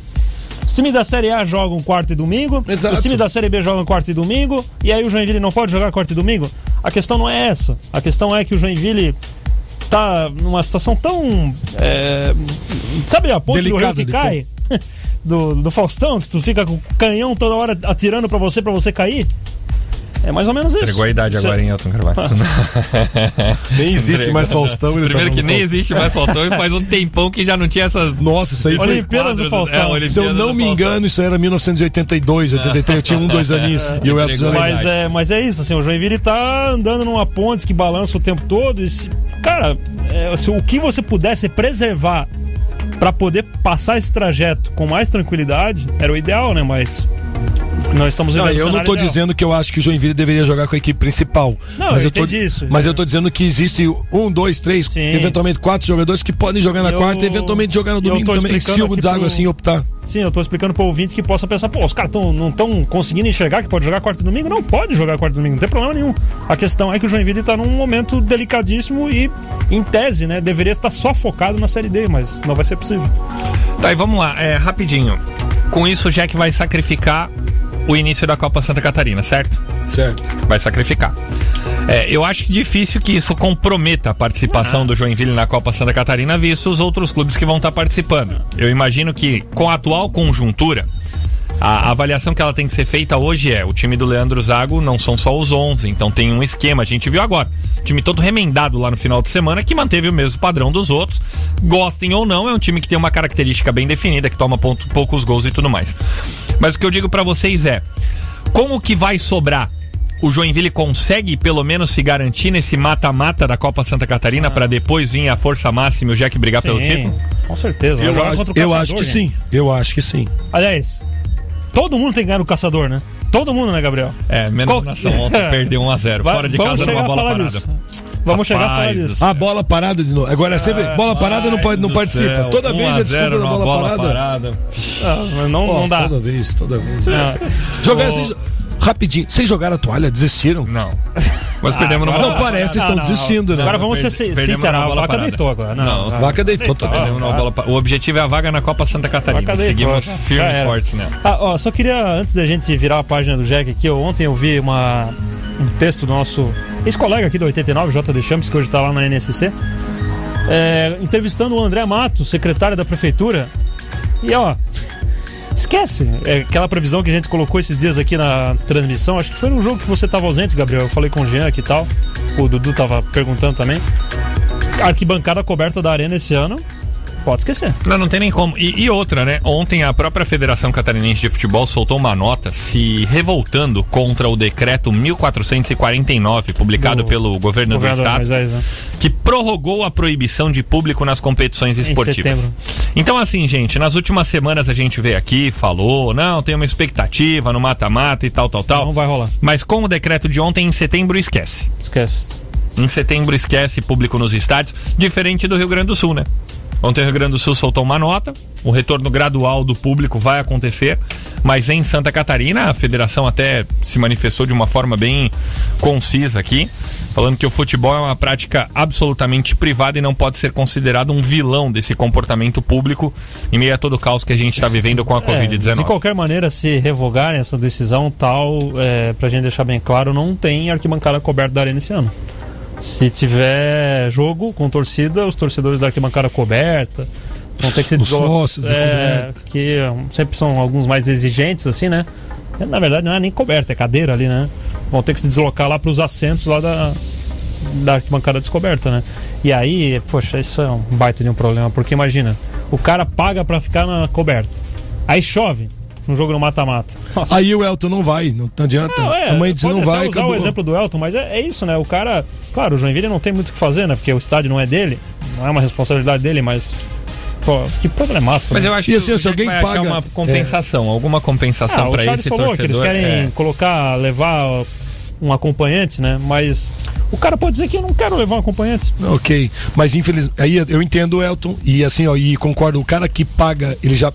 os times da Série A jogam quarta e domingo, Exato. os times da Série B jogam quarta e domingo, e aí o Joinville não pode jogar quarta e domingo? A questão não é essa. A questão é que o Joinville tá numa situação tão... é, sabe a ponte Delicada do rio que cai? Do, do Faustão, que tu fica com o canhão toda hora atirando pra você, pra você cair? É mais ou menos isso. Entregou a idade Você- agora, hein, Elton Carvalho? Nem existe mais Faustão. ele Primeiro tá que nem Faustão. existe mais Faustão e faz um tempão que já não tinha essas. Nossa, isso aí foi Olimpíadas do Faustão. é, Olimpíadas Se eu não me Faustão. engano, isso era 1982, 83. Eu tinha um, dois aninhos. E o Elton. Mas é, mas é isso, assim, o Joinville tá andando numa ponte que balança o tempo todo. E se- cara, é, se o que você pudesse preservar pra poder passar esse trajeto com mais tranquilidade era o ideal, né? Mas nós estamos Não, eu não ideal. dizendo que eu acho que o Joinville deveria jogar com a equipe principal. Não, mas eu eu tô, isso. Mas eu tô dizendo que existe um, dois, três, Sim. eventualmente quatro jogadores que podem jogar na Eu- quarta e eventualmente jogar no eu domingo também, se explicando o Dago pro- assim optar. Sim, eu tô explicando pro ouvinte que possa pensar, pô, os caras tão, não estão conseguindo enxergar que pode jogar quarta e domingo? Não pode jogar quarta e domingo, não tem problema nenhum. A questão é que o Joinville tá num momento delicadíssimo e, em tese, né, deveria estar só focado na Série D, mas não vai ser possível. Tá, e vamos lá, é, rapidinho. Com isso, o Jack vai sacrificar o início da Copa Santa Catarina, certo? Certo. Vai sacrificar. É, eu acho difícil que isso comprometa a participação do Joinville na Copa Santa Catarina, visto os outros clubes que vão estar participando. Eu imagino que, com a atual conjuntura, a avaliação que ela tem que ser feita hoje é: o time do Leandro Zago não são só os 11, então tem um esquema. A gente viu agora, time todo remendado lá no final de semana que manteve o mesmo padrão dos outros. Gostem ou não, é um time que tem uma característica bem definida, que toma ponto, poucos gols e tudo mais. Mas o que eu digo pra vocês é: como que vai sobrar? O Joinville consegue pelo menos se garantir nesse mata-mata da Copa Santa Catarina pra depois vir a força máxima e o Jack brigar pelo Sim, título? Com certeza. Eu, acho, eu Caçador, acho que gente. sim. Eu acho que sim. Aliás, todo mundo tem que ganhar no caçador, né? Todo mundo, né, Gabriel? É, menos Qual- a nação ontem perdeu 1x0. Vai- Fora de vamos casa numa a bola parada. disso. Vamos chegar a falar Rapaz disso. A bola parada de novo. Agora é sempre. bola parada não, pode, não participa. céu, Toda vez 1 a é desculpa 0 da numa bola, parada. Ah, mas não, Pô, não dá. Toda vez, toda vez. É. Jogar, Ô. vocês- rapidinho, vocês jogaram a toalha, desistiram? Não. Mas perdemos numa agora- Não bola parece, não, estão não. desistindo, né? Agora vamos ser perdemos sinceros. numa A vaca parada. deitou agora. Não, Não. a Vaca deitou, Perdemos numa bola pa- O objetivo é a vaga na Copa Santa Catarina. Vaca deitou. Seguimos Já firmes e fortes nela. Ah, ó, só queria, antes da gente virar a página do Jack aqui, eu- ontem eu vi uma, um texto do nosso ex-colega aqui do 89, J.D. Champs, que hoje tá lá na NSC, é, entrevistando o André Mato, secretário da prefeitura. E ó, esquece é, aquela previsão que a gente colocou esses dias aqui na transmissão. Acho que foi num jogo que você tava ausente, Gabriel. Eu falei com o Jean aqui e tal. O Dudu tava perguntando também. Arquibancada coberta da arena esse ano. Pode esquecer. Não, não tem nem como. E, e outra, né? Ontem a própria Federação Catarinense de Futebol soltou uma nota se revoltando contra o decreto 1449, publicado Do pelo governo do estado, Moisés, né? que prorrogou a proibição de público nas competições esportivas. Então, assim, gente, nas últimas semanas a gente veio aqui, falou, não, tem uma expectativa no mata-mata e tal, tal, tal. Não vai rolar. Mas com o decreto de ontem, em setembro, esquece. Esquece. Em setembro esquece público nos estádios, diferente do Rio Grande do Sul, né? Ontem o Rio Grande do Sul soltou uma nota, o retorno gradual do público vai acontecer, mas em Santa Catarina a federação até se manifestou de uma forma bem concisa aqui, falando que o futebol é uma prática absolutamente privada e não pode ser considerado um vilão desse comportamento público em meio a todo o caos que a gente está vivendo com a É, de Covid-19. qualquer maneira, se revogarem essa decisão tal, é, pra gente deixar bem claro, não tem arquibancada coberta da arena esse ano. Se tiver jogo com torcida, os torcedores da arquibancada coberta vão ter que se Os deslocar. é, coberta. que sempre são alguns mais exigentes, assim, né? Na verdade, não é nem coberta, é cadeira ali, né? Vão ter que se deslocar lá pros assentos lá da, da arquibancada descoberta, né? E aí, poxa, isso é um baita de um problema, porque imagina, o cara paga pra ficar na coberta. Aí chove no jogo no mata-mata. Aí o Elton não vai, não, não adianta. Não, é, a mãe disse não vai, usar acabou. o exemplo do Elton, mas é, é isso, né? O cara, claro, o Joinville não tem muito o que fazer, né? Porque o estádio não é dele, não é uma responsabilidade dele, mas pô, que problemaço. Mas né? eu acho E que assim, o se alguém vai achar paga- uma compensação, alguma compensação ah, o para esse falou torcedor. que eles querem é. colocar, levar um acompanhante, né? Mas o cara pode dizer que eu não quero levar um acompanhante. Ok, mas infelizmente, aí eu entendo o Elton e assim, ó, e concordo, o cara que paga, ele já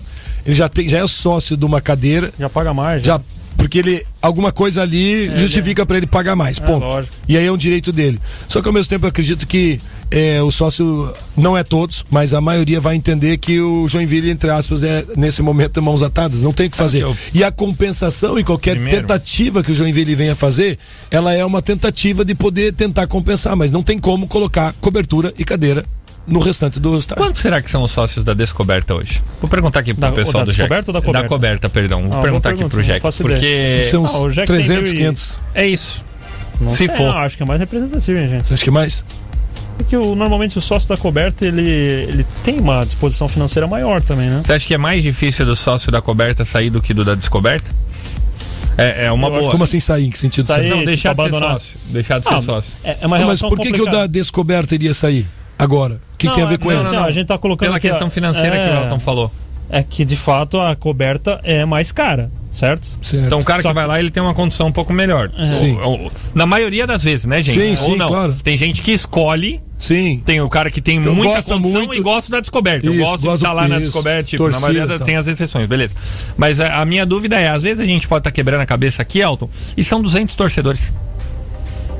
ele já tem, já é sócio de uma cadeira, Já paga mais. já porque ele alguma coisa ali justifica pra ele pagar mais, ponto. É. E aí é um direito dele. Só que ao mesmo tempo eu acredito que é, o sócio não é todos, mas a maioria vai entender que o Joinville, entre aspas, é nesse momento mãos atadas, não tem o que fazer. que eu- E a compensação e qualquer Primeiro. tentativa que o Joinville venha fazer, ela é uma tentativa de poder tentar compensar, mas não tem como colocar cobertura e cadeira no restante do estádio. Quantos será que são os sócios da Descoberta hoje? Vou perguntar aqui pro Da- pessoal da do Jack. Descoberta ou da Coberta? Da Coberta, perdão. Vou Ah, perguntar aqui pro Jack. Porque São uns Ah, o Jack tem 300, mil e- 500. é isso. Não Se sei, for. não, acho que é mais representativo, hein, gente. Acha que é mais? Porque o, normalmente o sócio da coberta, ele, ele tem uma disposição financeira maior também, né? Você acha que é mais difícil do sócio da Coberta sair do que do da Descoberta? É, é uma Eu acho boa. Como assim sair? Em que sentido? Sair, Não, deixar tipo, de ser abandonar. sócio. Deixar de ser Ah, sócio. É, é uma Mas por que, que o da descoberta iria sair agora? O que, que tem a ver com não, isso? não, a gente tá colocando Pela questão financeira que o é, Elton falou. É que de fato a coberta é mais cara, certo? Certo. Então o cara Só que vai lá, ele tem uma condição um pouco melhor. Sim. Ou- ou- na maioria das vezes, né, gente? Sim, Ou sim, não. claro. Tem gente que escolhe Sim. Tem o cara que tem Eu muita gosto condição muito- e gosta da descoberta. Eu Isso, gosto de gosto- estar lá na isso. descoberta, tipo, Torcida, na maioria tá. tem as exceções, beleza. Mas a, a minha dúvida é, às vezes a gente pode estar quebrando a cabeça aqui, Elton, e são 200 torcedores.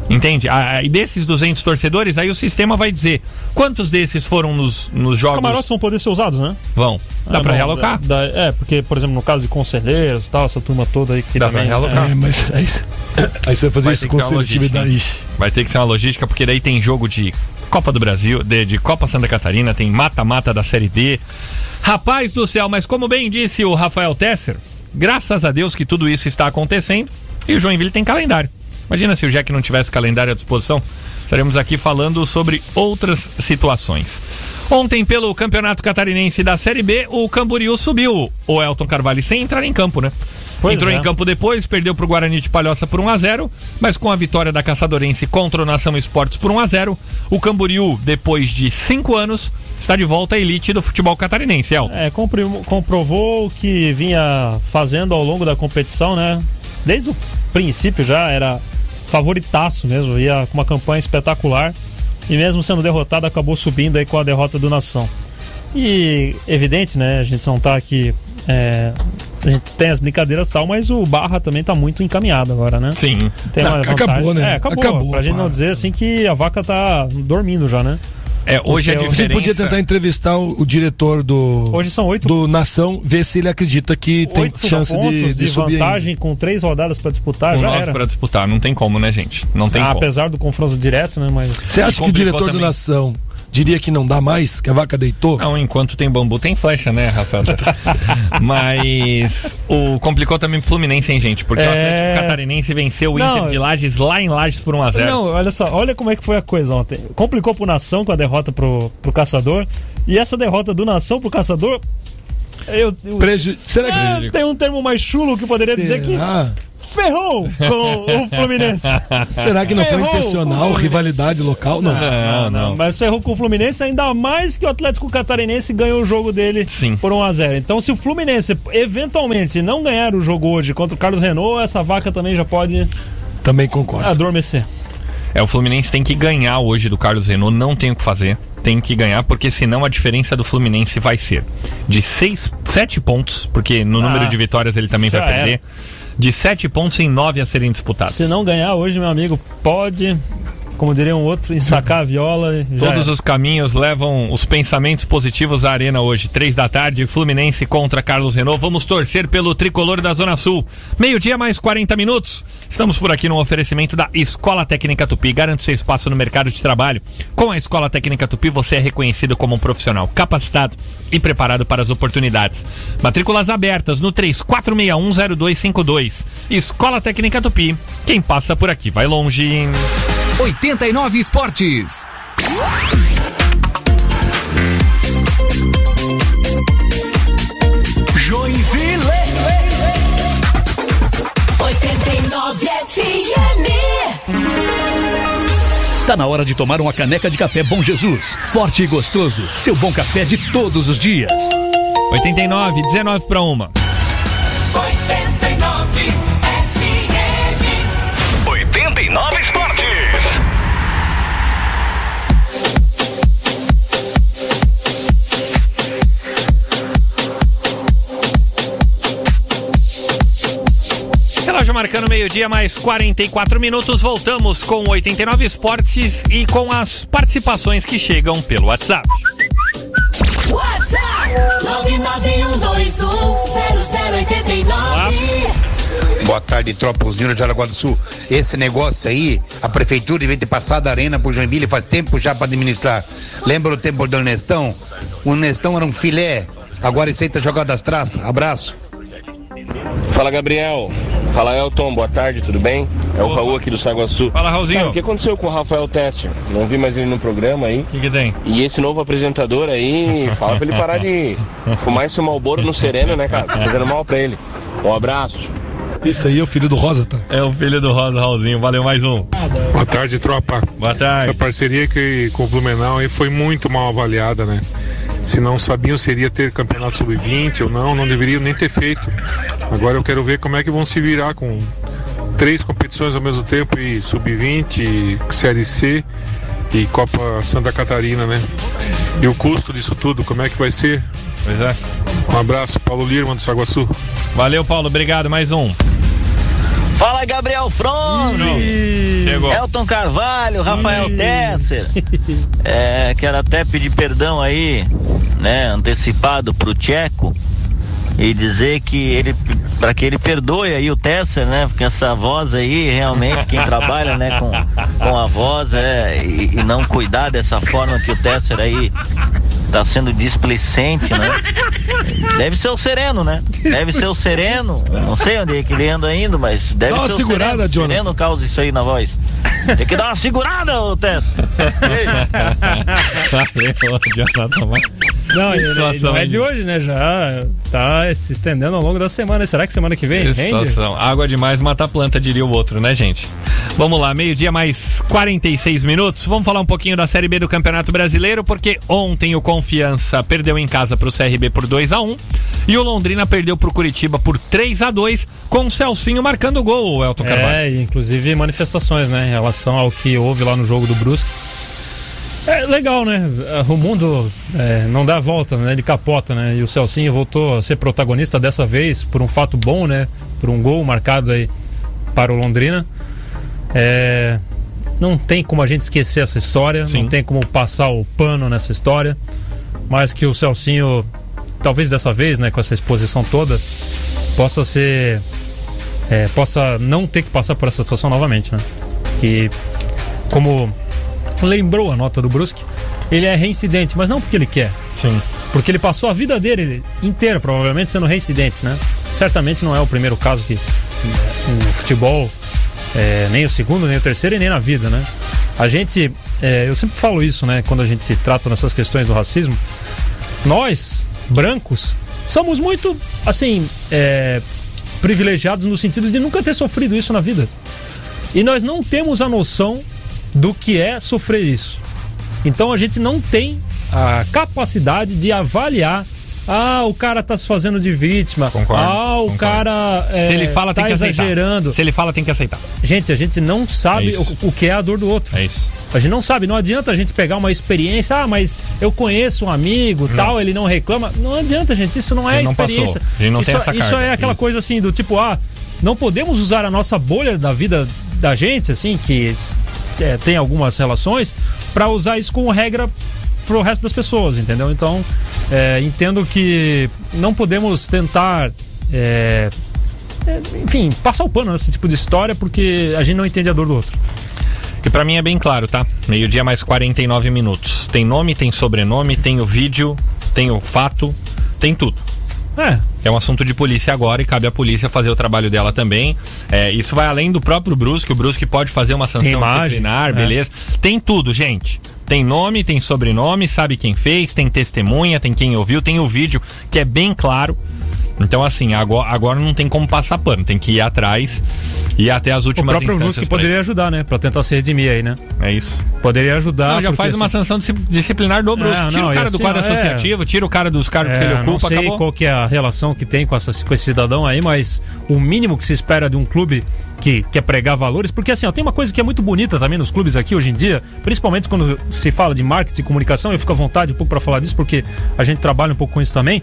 Entende? Ah, e desses 200 torcedores, aí o sistema vai dizer quantos desses foram nos, nos Os jogos camarotes vão poder ser usados, né? vão. Dá Ah, pra não, realocar? dá- é, porque, por exemplo, no caso de conselheiros e tal, essa turma toda aí que Dá pra também. realocar. É, mas aí, aí você vai fazer Vai isso com seletividade. logística. Vai ter que ser uma logística, porque daí tem jogo de Copa do Brasil, de, de Copa Santa Catarina, tem mata-mata da Série D. Rapaz do céu, mas como bem disse o Rafael Tesser, graças a Deus que tudo isso está acontecendo e o Joinville tem calendário. Imagina se o Jack não tivesse calendário à disposição, estaremos aqui falando sobre outras situações. Ontem, pelo Campeonato Catarinense da Série B, o Camboriú subiu o Elton Carvalho sem entrar em campo, né? Pois Entrou é. em campo depois, perdeu para o Guarani de Palhoça por 1 a 0 mas com a vitória da Caçadorense contra o Nação Esportes por 1 a 0 o Camboriú, depois de cinco anos, está de volta à elite do futebol catarinense, Elton. É, comprovou o que vinha fazendo ao longo da competição, né? Desde o princípio já era favoritaço mesmo, ia com uma campanha espetacular e mesmo sendo derrotado acabou subindo aí com a derrota do Nação. E evidente, né? A gente não tá aqui. é, a gente tem as brincadeiras e tal, mas o Barra também tá muito encaminhado agora, né? Sim. Tem Não, uma acabou, vantagem. né? É, acabou. Acabou, pra gente não dizer assim que a vaca tá dormindo já, né? É, hoje a Porque A diferença... gente podia tentar entrevistar o, o diretor do, Hoje são oito do Nação, ver se ele acredita que tem chance de, de, de, subir. ainda. vantagem com três rodadas pra disputar, com já nove era. para disputar, não tem como, né, gente? Não tem Ah, como. apesar do confronto direto, né? Mas Você acha que o diretor do também. Nação diria que não dá mais, que a vaca deitou. Não, enquanto tem bambu tem flecha, né, Rafael? Mas o complicou também pro Fluminense, hein, gente? Porque o É. Atlético Catarinense venceu o Não, Inter de Lages lá em Lages por 1x0. Não, olha só, olha como é que foi a coisa ontem. Complicou pro Nação com a derrota pro, pro Caçador. E essa derrota do Nação pro Caçador. Eu, eu- Preju... Será que. É, tem um termo mais chulo que poderia dizer que Será? Ferrou com o Fluminense. Será que não foi Ferrou intencional? com o Rivalidade local? Não. Não, não. Mas ferrou com o Fluminense, ainda mais que o Atlético Catarinense ganhou o jogo dele Sim. por 1x0. Então, se o Fluminense, eventualmente, se não ganhar o jogo hoje contra o Carlos Renault, essa vaca também já pode Também concordo. adormecer. É, o Fluminense tem que ganhar hoje do Carlos Renault, não tem o que fazer. Tem que ganhar, porque senão a diferença do Fluminense vai ser de seis, sete pontos, porque no número Ah, de vitórias ele também vai perder, de sete pontos em nove a serem disputados. Se não ganhar hoje, meu amigo, pode, como diria um outro, ensacar a viola Todos era. os caminhos levam os pensamentos positivos à arena hoje. Três da tarde, Fluminense contra Carlos Renault. Vamos torcer pelo tricolor da Zona Sul. Meio-dia mais 40 minutos. Estamos por aqui no oferecimento da Escola Técnica Tupi. Garante seu espaço no mercado de trabalho. Com a Escola Técnica Tupi, você é reconhecido como um profissional capacitado e preparado para as oportunidades. Matrículas abertas no 34610252. Escola Técnica Tupi. Quem passa por aqui vai longe. 89 Esportes. Joinville. 89 FM. Tá na hora de tomar uma caneca de café Bom Jesus. Forte e gostoso. Seu bom café de todos os dias. 89, 19 para uma. 89 FM. 89 Relógio marcando meio-dia, mais 44 minutos. Voltamos com o 89 Esportes e com as participações que chegam pelo WhatsApp. WhatsApp 991210089. Boa tarde, tropa, de Araguá do Sul. Esse negócio aí, a prefeitura devia ter passado a arena pro Joinville faz tempo já para administrar. Lembra o tempo do Nestão? O Nestão era um filé, agora aceita jogar das traças. Abraço. Fala Gabriel, fala Elton, boa tarde, tudo bem? É o Raul aqui do Saguaçu. Fala, Raulzinho. Cara, o que aconteceu com o Rafael Tester? Não vi mais ele no programa aí. O que, que tem? E esse novo apresentador aí, fala pra ele parar de fumar esse malboro no sereno, né, cara? Tá fazendo mal pra ele. Um abraço. Isso aí é o filho do Rosa, tá? É o filho do Rosa, Raulzinho. Valeu mais um. Boa tarde, tropa. Boa Essa tarde. parceria que, com o Blumenau aí foi muito mal avaliada, né? Se não sabiam se iria ter campeonato sub-20 ou não, não deveriam nem ter feito. Agora eu quero ver como é que vão se virar com três competições ao mesmo tempo e sub-20, e Série C e Copa Santa Catarina, né? E o custo disso tudo, como é que vai ser? Pois é. Um abraço, Paulo Lirman do Saguaçu. Valeu, Paulo. Obrigado. Mais um. Fala Gabriel Fronzi, Chegou. Elton Carvalho, Rafael Tesser. É, quero até pedir perdão aí, né, antecipado pro Tcheco e dizer que ele para que ele perdoe aí o Tesser, né? Porque essa voz aí, realmente quem trabalha, né, com, com a voz é e, e não cuidar dessa forma que o Tesser aí tá sendo displicente, né? Deve ser o Sereno, né? Deve ser o Sereno. Não sei onde é que ele anda indo, mas deve Dá uma ser o segurada, Sereno. Jonathan. Sereno causa isso aí na voz. Tem que dar uma segurada, ô Tess. Valeu, Jonathan. Não, ele, ele situação, não é de hoje, né? Já tá se estendendo ao longo da semana. Será que semana que vem Que situação. Água demais mata a planta, diria o outro, né, gente? Vamos lá, meio-dia mais 46 minutos. Vamos falar um pouquinho da Série B do Campeonato Brasileiro, porque ontem o Confiança perdeu em casa pro CRB por 2 a 1 e o Londrina perdeu pro Curitiba por 3 a 2 com o Celcinho marcando o gol, o Elton Carvalho. É, inclusive manifestações, né, em relação ao que houve lá no jogo do Brusque. É legal, né? O mundo é, não dá volta, né? Ele capota, né? E o Celcinho voltou a ser protagonista dessa vez por um fato bom, né? Por um gol marcado aí para o Londrina. É, não tem como a gente esquecer essa história, Sim. não tem como passar o pano nessa história. Mas que o Celcinho, talvez dessa vez, né? Com essa exposição toda, possa ser é, possa não ter que passar por essa situação novamente, né? Que como lembrou a nota do Brusque, ele é reincidente, mas não porque ele quer. Sim. Porque ele passou a vida dele inteira, provavelmente, sendo reincidente, né? Certamente não é o primeiro caso que o futebol, é, nem o segundo, nem o terceiro e nem na vida, né? A gente, é, eu sempre falo isso, né? Quando a gente se trata nessas questões do racismo, nós, brancos, somos muito, assim, é, privilegiados no sentido de nunca ter sofrido isso na vida. E nós não temos a noção do que é sofrer isso. Então a gente não tem a capacidade de avaliar. Ah, o cara tá se fazendo de vítima. Concordo, ah, o concordo. cara é, Se ele fala, tá tem que aceitar. exagerando. Se ele fala, tem que aceitar. Gente, a gente não sabe É isso. o, o que é a dor do outro. É isso. A gente não sabe, não adianta a gente pegar uma experiência, ah, mas eu conheço um amigo, tal, ele não reclama. Não adianta, gente, isso não é não experiência. passou, ele não isso, tem essa isso carga, é aquela isso. coisa assim do tipo, ah, não podemos usar a nossa bolha da vida da gente, assim, que é, tem algumas relações, para usar isso como regra pro resto das pessoas, entendeu? Então, é, entendo que não podemos tentar. é, é, enfim, passar o pano nesse tipo de história porque a gente não entende a dor do outro. E pra mim é bem claro, tá? Meio-dia mais 49 minutos. Tem nome, tem sobrenome, tem o vídeo, tem o fato, tem tudo. É, É um assunto de polícia agora e cabe à polícia fazer o trabalho dela também. É, isso vai além do próprio Brusque. O Brusque pode fazer uma sanção disciplinar, é. beleza? Tem tudo, gente. Tem nome, tem sobrenome, sabe quem fez, tem testemunha, tem quem ouviu, tem o vídeo que é bem claro. Então, assim, agora, agora não tem como passar pano, tem que ir atrás e até as o últimas próprio instâncias. Brusque pra poderia ajudar, né? Pra tentar se redimir aí, né? É isso. Poderia ajudar. Não, já faz uma assim, sanção disci- disciplinar do Brusque. Não, tira não, o cara do assim, quadro é. associativo, tira o cara dos cargos que ele É, não ocupa, sei acabou. qual que é a relação que tem com, essa, com esse cidadão aí, mas o mínimo que se espera de um clube que quer pregar valores, porque assim, ó, tem uma coisa que é muito bonita também nos clubes aqui hoje em dia, principalmente quando se fala de marketing e comunicação, eu fico à vontade um pouco para falar disso, porque a gente trabalha um pouco com isso também,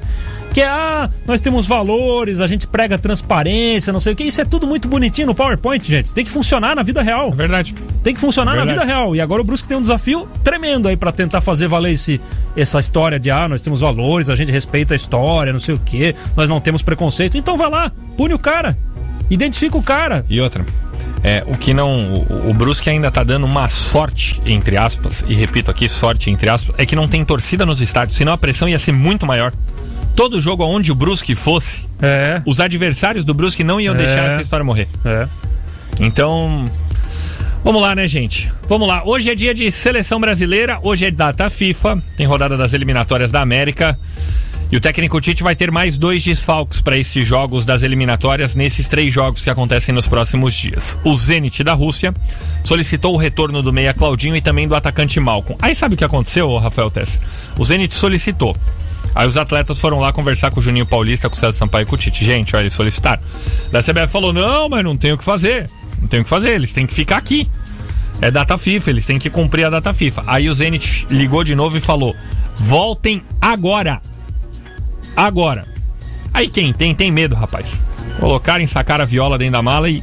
que é, ah, nós temos valores, a gente prega transparência, não sei o que, isso é tudo muito bonitinho no PowerPoint, gente, tem que funcionar na vida real. É verdade. Tem que funcionar na Verdade. vida real. E agora o Brusque tem um desafio tremendo aí pra tentar fazer valer esse, essa história de ah, nós temos valores, a gente respeita a história, não sei o quê, nós não temos preconceito. Então vai lá, pune o cara. Identifica o cara. E outra, é, o que não. O, o Brusque ainda tá dando uma sorte, entre aspas, e repito aqui, sorte, entre aspas, é que não tem torcida nos estádios, senão a pressão ia ser muito maior. Todo jogo aonde o Brusque fosse, É. os adversários do Brusque não iam É. deixar essa história morrer. É. Então. Vamos lá, né, gente? Vamos lá. Hoje é dia de seleção brasileira, hoje é data FIFA, tem rodada das eliminatórias da América. E o técnico Tite vai ter mais dois desfalques para esses jogos das eliminatórias, nesses três jogos que acontecem nos próximos dias. O Zenit da Rússia solicitou o retorno do meia Claudinho e também do atacante Malcom. Aí sabe o que aconteceu, Rafael Tessa? O Zenit solicitou. Aí os atletas foram lá conversar com o Juninho Paulista, com o César Sampaio e com o Tite. Gente, olha, eles solicitaram. Da CBF falou: não, mas não tem o que fazer. Não tem o que fazer, eles têm que ficar aqui. É data FIFA, eles têm que cumprir a data FIFA. Aí o Zenit ligou de novo e falou: voltem agora. Agora. Aí quem tem, tem medo, rapaz. Colocaram, sacaram a viola dentro da mala e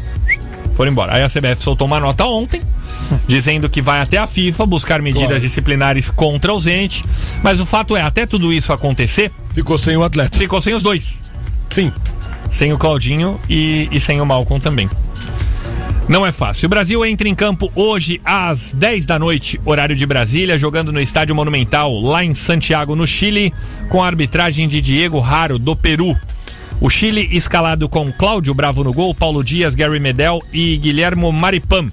foram embora. Aí a CBF soltou uma nota ontem, dizendo que vai até a FIFA buscar medidas Claro. disciplinares contra o Zenit. Mas o fato é, até tudo isso acontecer, Ficou sem o atleta. ficou sem os dois. Sim. Sem o Claudinho e, e sem o Malcom também. Não é fácil. O Brasil entra em campo hoje às 10 da noite, horário de Brasília, jogando no Estádio Monumental, lá em Santiago, no Chile, com a arbitragem de Diego Raro, do Peru. O Chile escalado com Cláudio Bravo no gol, Paulo Dias, Gary Medel e Guilhermo Maripam.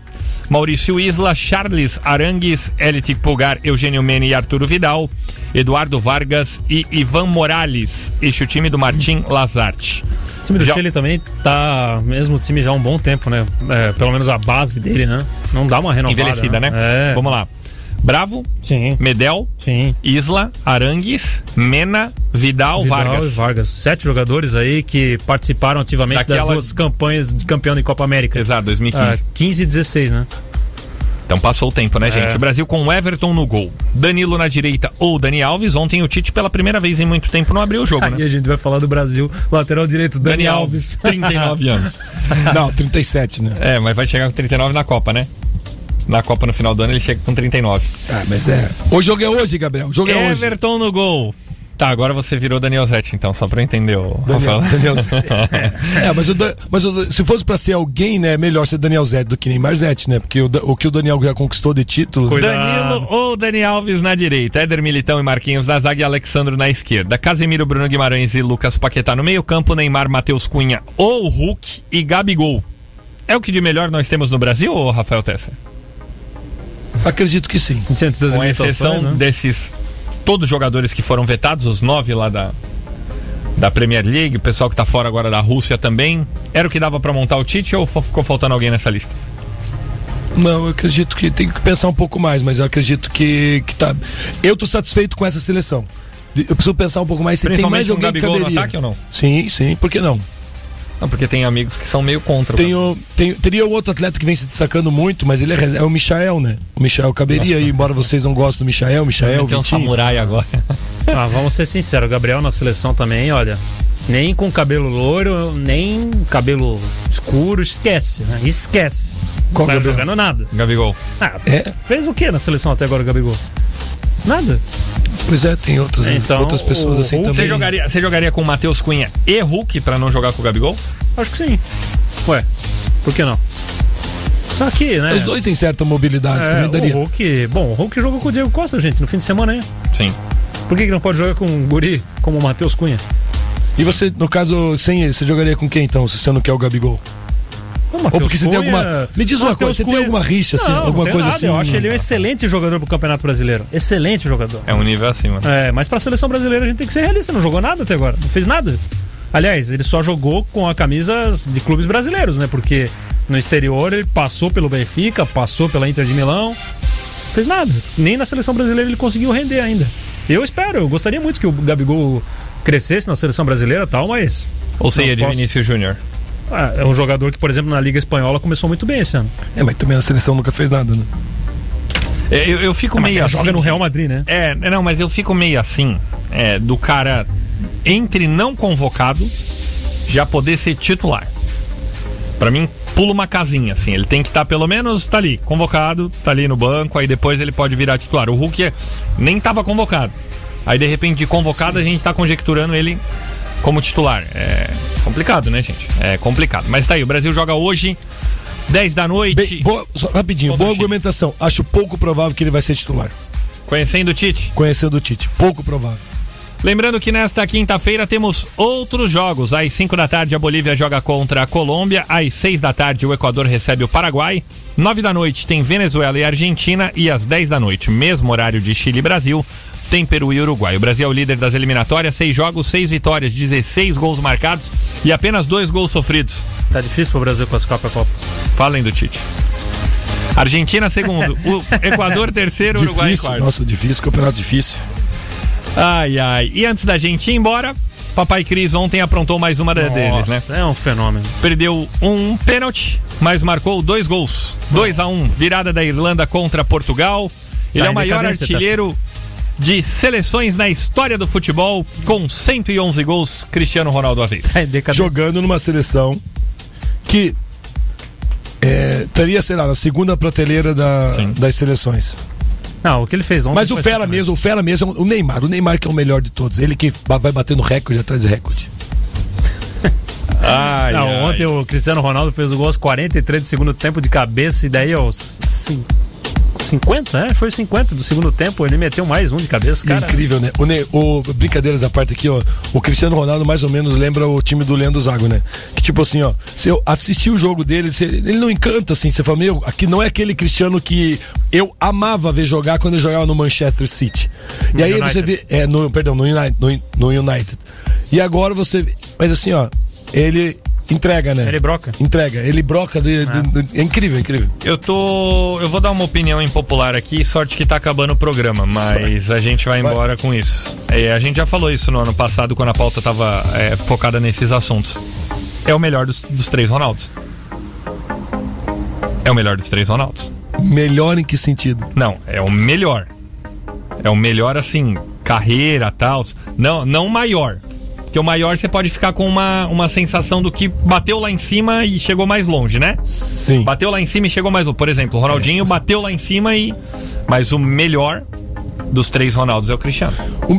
Maurício Isla, Charles Arangues, Elite Pulgar, Eugênio Mene e Arturo Vidal, Eduardo Vargas e Ivan Morales. Este é o time do Martim Lazarte. O time do Já- Chile também tá, mesmo o time já há um bom tempo, né? É, pelo menos a base dele, né? Não dá uma renovada. Envelhecida, né? É. Vamos lá. Bravo, Sim. Medel, Sim. Isla, Arangues, Mena, Vidal, Vidal Vargas. e Vargas. Sete jogadores aí que participaram ativamente Daquela- das duas campanhas de campeão de Copa América. Exato, 2015. Ah, 15 e 16, né? Então passou o tempo, né, gente? É. O Brasil com o Everton no gol. Danilo na direita ou Dani Alves. Ontem o Tite, pela primeira vez em muito tempo, não abriu o jogo, né? a gente vai falar do Brasil, lateral direito, Dani, Alves. 39 anos. Não, 37, né? É, mas vai chegar com 39 na Copa, né? Na Copa no final do ano ele chega com 39. Ah, mas é. O jogo é hoje, Gabriel. O jogo é hoje. Everton no gol. Tá, agora você virou Daniel Zete, então, só pra eu entender o Daniel, Rafael. Daniel Zete. É, mas, mas o- se fosse pra ser alguém, né, é melhor ser Daniel Zete do que Neymar Zete, né? Porque o, o que o Daniel já conquistou de título. Cuidado. Danilo ou Dani Alves na direita, Éder Militão e Marquinhos na zaga e Alexandro na esquerda. Casemiro, Bruno Guimarães e Lucas Paquetá no meio campo, Neymar, Matheus Cunha ou Hulk e Gabigol. É o que de melhor nós temos no Brasil, ou Rafael Tesser? Acredito que sim. Diante das Com exceção né? desses todos os jogadores que foram vetados, os nove lá da, da Premier League, o pessoal que tá fora agora da Rússia também. Era o que dava pra montar o Tite ou ficou faltando alguém nessa lista? Não, eu acredito que tem que pensar um pouco mais, mas eu acredito que, que tá. Eu tô satisfeito com essa seleção. Eu preciso pensar um pouco mais se tem mais alguém que Gabigol no caberia. ataque ou não? Sim, sim, por que não? Não, porque tem amigos que são meio contra. o Tenho, tenho, teria outro atleta que vem se destacando muito, mas ele é, é o Michael, né? O Michael caberia aí, embora vocês não gostem do Michael, Michael, Tem um samurai agora. Ah, vamos ser sinceros, o Gabriel na seleção também, olha, nem com cabelo loiro, nem cabelo escuro, esquece, né? Esquece. Qual não tá jogando nada. Gabigol. Ah, É, fez o que na seleção até agora, Gabigol? Nada. pois é, tem outras, Então, outras pessoas assim Hulk- também. Você jogaria, você jogaria com o Matheus Cunha e Hulk pra não jogar com o Gabigol? Acho que sim. Ué, por que não? Só que, né? Os dois têm certa mobilidade, é, também daria. o Hulk. Bom, o Hulk jogou com o Diego Costa, gente, no fim de semana aí. Sim. Por que, que não pode jogar com um guri como o Matheus Cunha? E você, no caso, sem ele, você jogaria com quem então, se você não quer o Gabigol? Ou porque você tem Cunha- alguma. Me diz uma Matheus coisa, você tem Cunha- alguma rixa, assim, Não, não alguma tem coisa nada, assim? Eu acho ele um excelente jogador pro Campeonato Brasileiro. Excelente jogador. É um nível acima. É, mas pra seleção brasileira a gente tem que ser realista, não jogou nada até agora, não fez nada. Aliás, ele só jogou com a camisa de clubes brasileiros, né? Porque no exterior ele passou pelo Benfica, passou pela Inter de Milão, não fez nada. Nem na seleção brasileira ele conseguiu render ainda. Eu espero, eu gostaria muito que o Gabigol crescesse na seleção brasileira e tal, mas. Ou você Não ia de posso. Vinícius Júnior? Ah, é um jogador que, por exemplo, na Liga Espanhola começou muito bem esse ano. É, mas também a seleção nunca fez nada, né? É, Eu, eu fico Mas meio assim. joga no Real Madrid, né? É, não, mas eu fico meio assim, é, do cara entre não convocado já poder ser titular. Pra mim, pula uma casinha, assim. Ele tem que estar pelo menos, tá ali, convocado, tá ali no banco, aí depois ele pode virar titular. O Hulk é- nem tava convocado. Aí de repente, de convocado, a gente tá conjecturando ele como titular. É complicado, né, gente? É complicado. Mas tá aí, o Brasil joga hoje, 10 da noite. Bem, boa- só rapidinho, boa argumentação. Acho pouco provável que ele vai ser titular. Conhecendo o Tite. Conhecendo o Tite. Pouco provável. Lembrando que nesta quinta-feira temos outros jogos. Às 5 da tarde, a Bolívia joga contra a Colômbia. Às 6 da tarde, o Equador recebe o Paraguai. 9 da noite, tem Venezuela e Argentina. E às 10 da noite, mesmo horário de Chile e Brasil, tem Peru e Uruguai. O Brasil é o líder das eliminatórias. Seis jogos, seis vitórias, 16 gols marcados e apenas dois gols sofridos. Tá difícil pro Brasil classificar pra Copa. Falem do Tite. Argentina, segundo. O Equador, terceiro. Uruguai, Difícil, quarto. nossa, difícil, campeonato difícil. Ai, ai. E antes da gente ir embora, Papai Cris ontem aprontou mais uma da- deles, né? É um fenômeno. Perdeu um pênalti, mas marcou dois gols. 2 a 1 um, virada da Irlanda contra Portugal. Ele Tá é o maior decadência, artilheiro de seleções na história do futebol, com 111 gols, Cristiano Ronaldo Aveiro. Decadência. Jogando numa seleção que é, estaria, sei lá, na segunda prateleira da- das seleções. Não, o que ele fez ontem. Mas o Fera mesmo, o Fera mesmo, é o Neymar. O Neymar que é o melhor de todos. Ele que vai batendo recorde atrás de recorde. Ai, Não, ai. ontem o Cristiano Ronaldo fez o gol aos 43 do segundo tempo de cabeça e daí aos 50, né? Foi 50 do segundo tempo, ele meteu mais um de cabeça, cara. Incrível, né? O, Ne- o- brincadeiras à parte aqui, ó. O Cristiano Ronaldo mais ou menos lembra o time do Leandro Zago, né? Que tipo assim, ó. Se eu assistir o jogo dele, você- ele não encanta assim. Você fala, meu, aqui não é aquele Cristiano que eu amava ver jogar quando ele jogava no Manchester City. E No aí United. você vê. É, no, perdão, no United, no, no United. E agora você. Mas assim, ó. Ele entrega, né? Ele broca. Entrega. Ele broca. de- de- de- é incrível, é incrível. Eu tô. Eu vou dar uma opinião impopular aqui, sorte que tá acabando o programa, mas a gente vai embora com isso. É, a gente já falou isso no ano passado, quando a pauta tava é, focada nesses assuntos. É o melhor dos, dos três Ronaldos. É o melhor dos três Ronaldos. Melhor em que sentido? Não, é o melhor. É o melhor, assim, carreira tal. Não, não o maior. Porque o maior você pode ficar com uma, uma sensação do que bateu lá em cima e chegou mais longe, né? Sim. Bateu lá em cima e chegou mais longe. Por exemplo, o Ronaldinho bateu lá em cima e. Mas o melhor dos três Ronaldos é o Cristiano.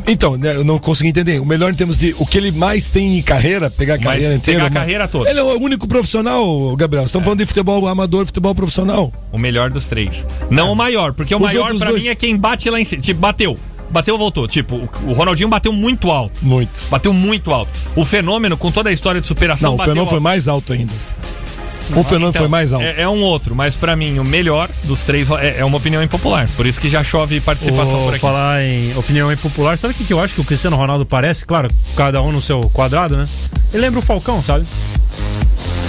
Então, né, eu não consegui entender. O melhor em termos de o que ele mais tem em carreira, pegar a Mas carreira inteira. pegar a mas- carreira toda. Ele é o único profissional, Gabriel. Estamos falando de futebol amador, futebol profissional. O melhor dos três. Não o maior, porque o Os maior pra dois- mim é quem bate lá em cima. Tipo, bateu. Bateu, voltou. Tipo, o- o Ronaldinho bateu muito alto. Muito. Bateu muito alto. O fenômeno, com toda a história de superação, Não, o bateu fenômeno foi alto. mais alto ainda. O fenômeno Então, foi mais alto. É, é um outro, mas pra mim, o melhor dos três é, é uma opinião impopular. Por isso que já chove participação Vou por aqui. falar em opinião impopular. Sabe o que, que eu acho que o Cristiano Ronaldo parece? Claro, cada um no seu quadrado, né? Ele lembra o Falcão, sabe?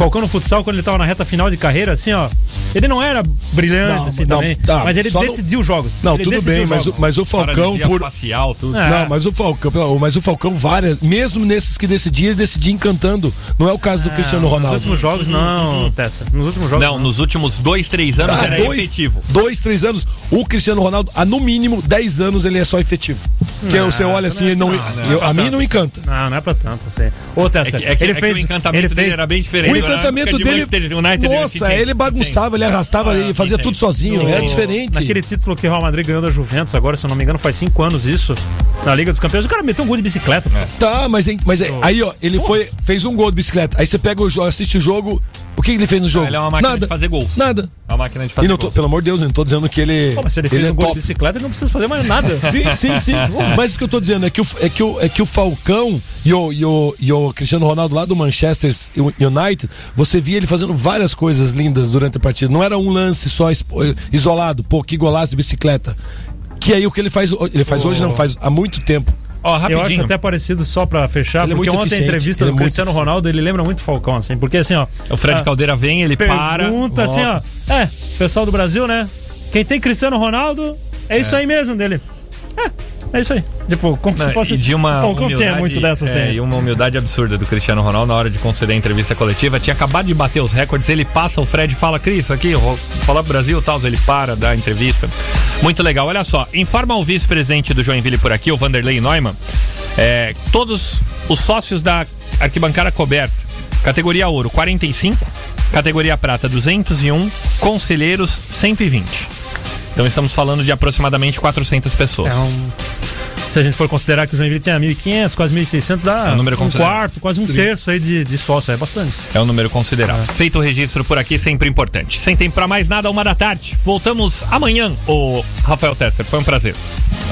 Falcão no futsal, quando ele tava na reta final de carreira, assim, ó. Ele não era brilhante, Não, assim, não, também. tá, mas ele no- decidiu jogos. Não, Ele tudo bem, mas, o- jogos. mas o Falcão por. facial, tudo. É. Não, mas o Falcão, mas o Falcão várias, mesmo nesses que decidia, ele decidia encantando. Não é o caso do Cristiano Nos Ronaldo. últimos jogos, não, Tessa. Nos últimos jogos. Não, nos últimos dois, três anos Ah, era dois, efetivo. dois, três anos. O Cristiano Ronaldo, há no mínimo 10 anos, ele é só efetivo. Que Não, você olha assim, ele não, não, não, eu- não a é mim não encanta. Não, não é pra tanto, assim. Ô, Tessa, É que, é que- ele é fez. o encantamento ele dele era bem diferente. O Era encantamento de dele. United, Nossa, ele- ele bagunçava, ele arrastava, ele fazia tudo sozinho, era no- diferente. Naquele título que o Real Madrid ganhou da Juventus, agora, se eu não me engano, faz cinco anos isso. Na Liga dos Campeões, o cara meteu um gol de bicicleta. Tá, mas, em- mas é- aí, ó, ele foi, fez um gol de bicicleta. Aí você pega o jogo, assiste o jogo. O que ele fez no jogo? ele é uma máquina Nada. de fazer gols. Nada. É uma máquina de E fazer não tô- gols. pelo amor de Deus, eu não tô dizendo que ele. Pô, mas se ele fez é um gol top. de bicicleta, ele não precisa fazer mais nada. Sim, sim, sim. Mas isso que eu tô dizendo é que o, é que o, é que o Falcão e o, e, o, e o Cristiano Ronaldo lá do Manchester United, você via ele fazendo várias coisas lindas durante a partida. Não era um lance só isolado, pô, que golaço de bicicleta. Que aí o que ele faz, ele faz hoje, não faz há muito tempo. Ó, Eu acho até parecido, só pra fechar, Ele é porque muito ontem a eficiente, entrevista ele do é Cristiano eficiente. Ronaldo, ele lembra muito o Falcão, assim, porque assim, ó. O Fred ah, Caldeira vem, ele para. Pergunta assim, ó. É, pessoal do Brasil, né? Quem tem Cristiano Ronaldo, é isso aí mesmo dele. É, é isso aí. Tipo, como se Não, fosse. e de uma Falcão humildade, tinha muito dessa, assim. é, e uma humildade absurda do Cristiano Ronaldo na hora de conceder a entrevista coletiva. Tinha acabado de bater os recordes, ele passa, o Fred fala, Cris, aqui, falar Brasil e tal, ele para, dá a entrevista. Muito legal. Olha só, informa o vice-presidente do Joinville por aqui, o Vanderlei Neumann, é, todos os sócios da arquibancada coberta, categoria ouro 45, categoria prata 201, conselheiros 120. Então estamos falando de aproximadamente 400 pessoas. É um- Se a gente for considerar que o Joinville tinha 1.500, quase 1.600, dá É um número um quarto, quase um terço aí de, de sócio. É bastante. É um número considerável. Feito o registro por aqui, sempre importante. Sem tempo pra mais nada, uma da tarde. Voltamos amanhã, o Rafael Tetzer. Foi um prazer.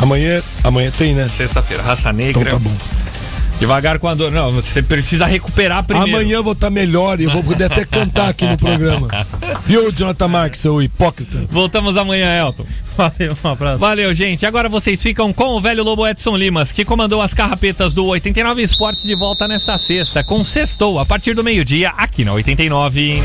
Amanhã, amanhã tem, né? Sexta-feira, raça negra. Então tá bom. Devagar com a dor. Não, você precisa recuperar primeiro. Amanhã eu vou estar melhor e eu vou poder até cantar aqui no programa. Viu, Jonathan Marques, seu hipócrita? Voltamos amanhã, Elton. Valeu, um abraço. Valeu, gente. Agora vocês ficam com o velho Lobo Edson Limas, que comandou as carrapetas do 89 Esportes de volta nesta sexta, com Sextou, a partir do meio-dia, aqui na 89.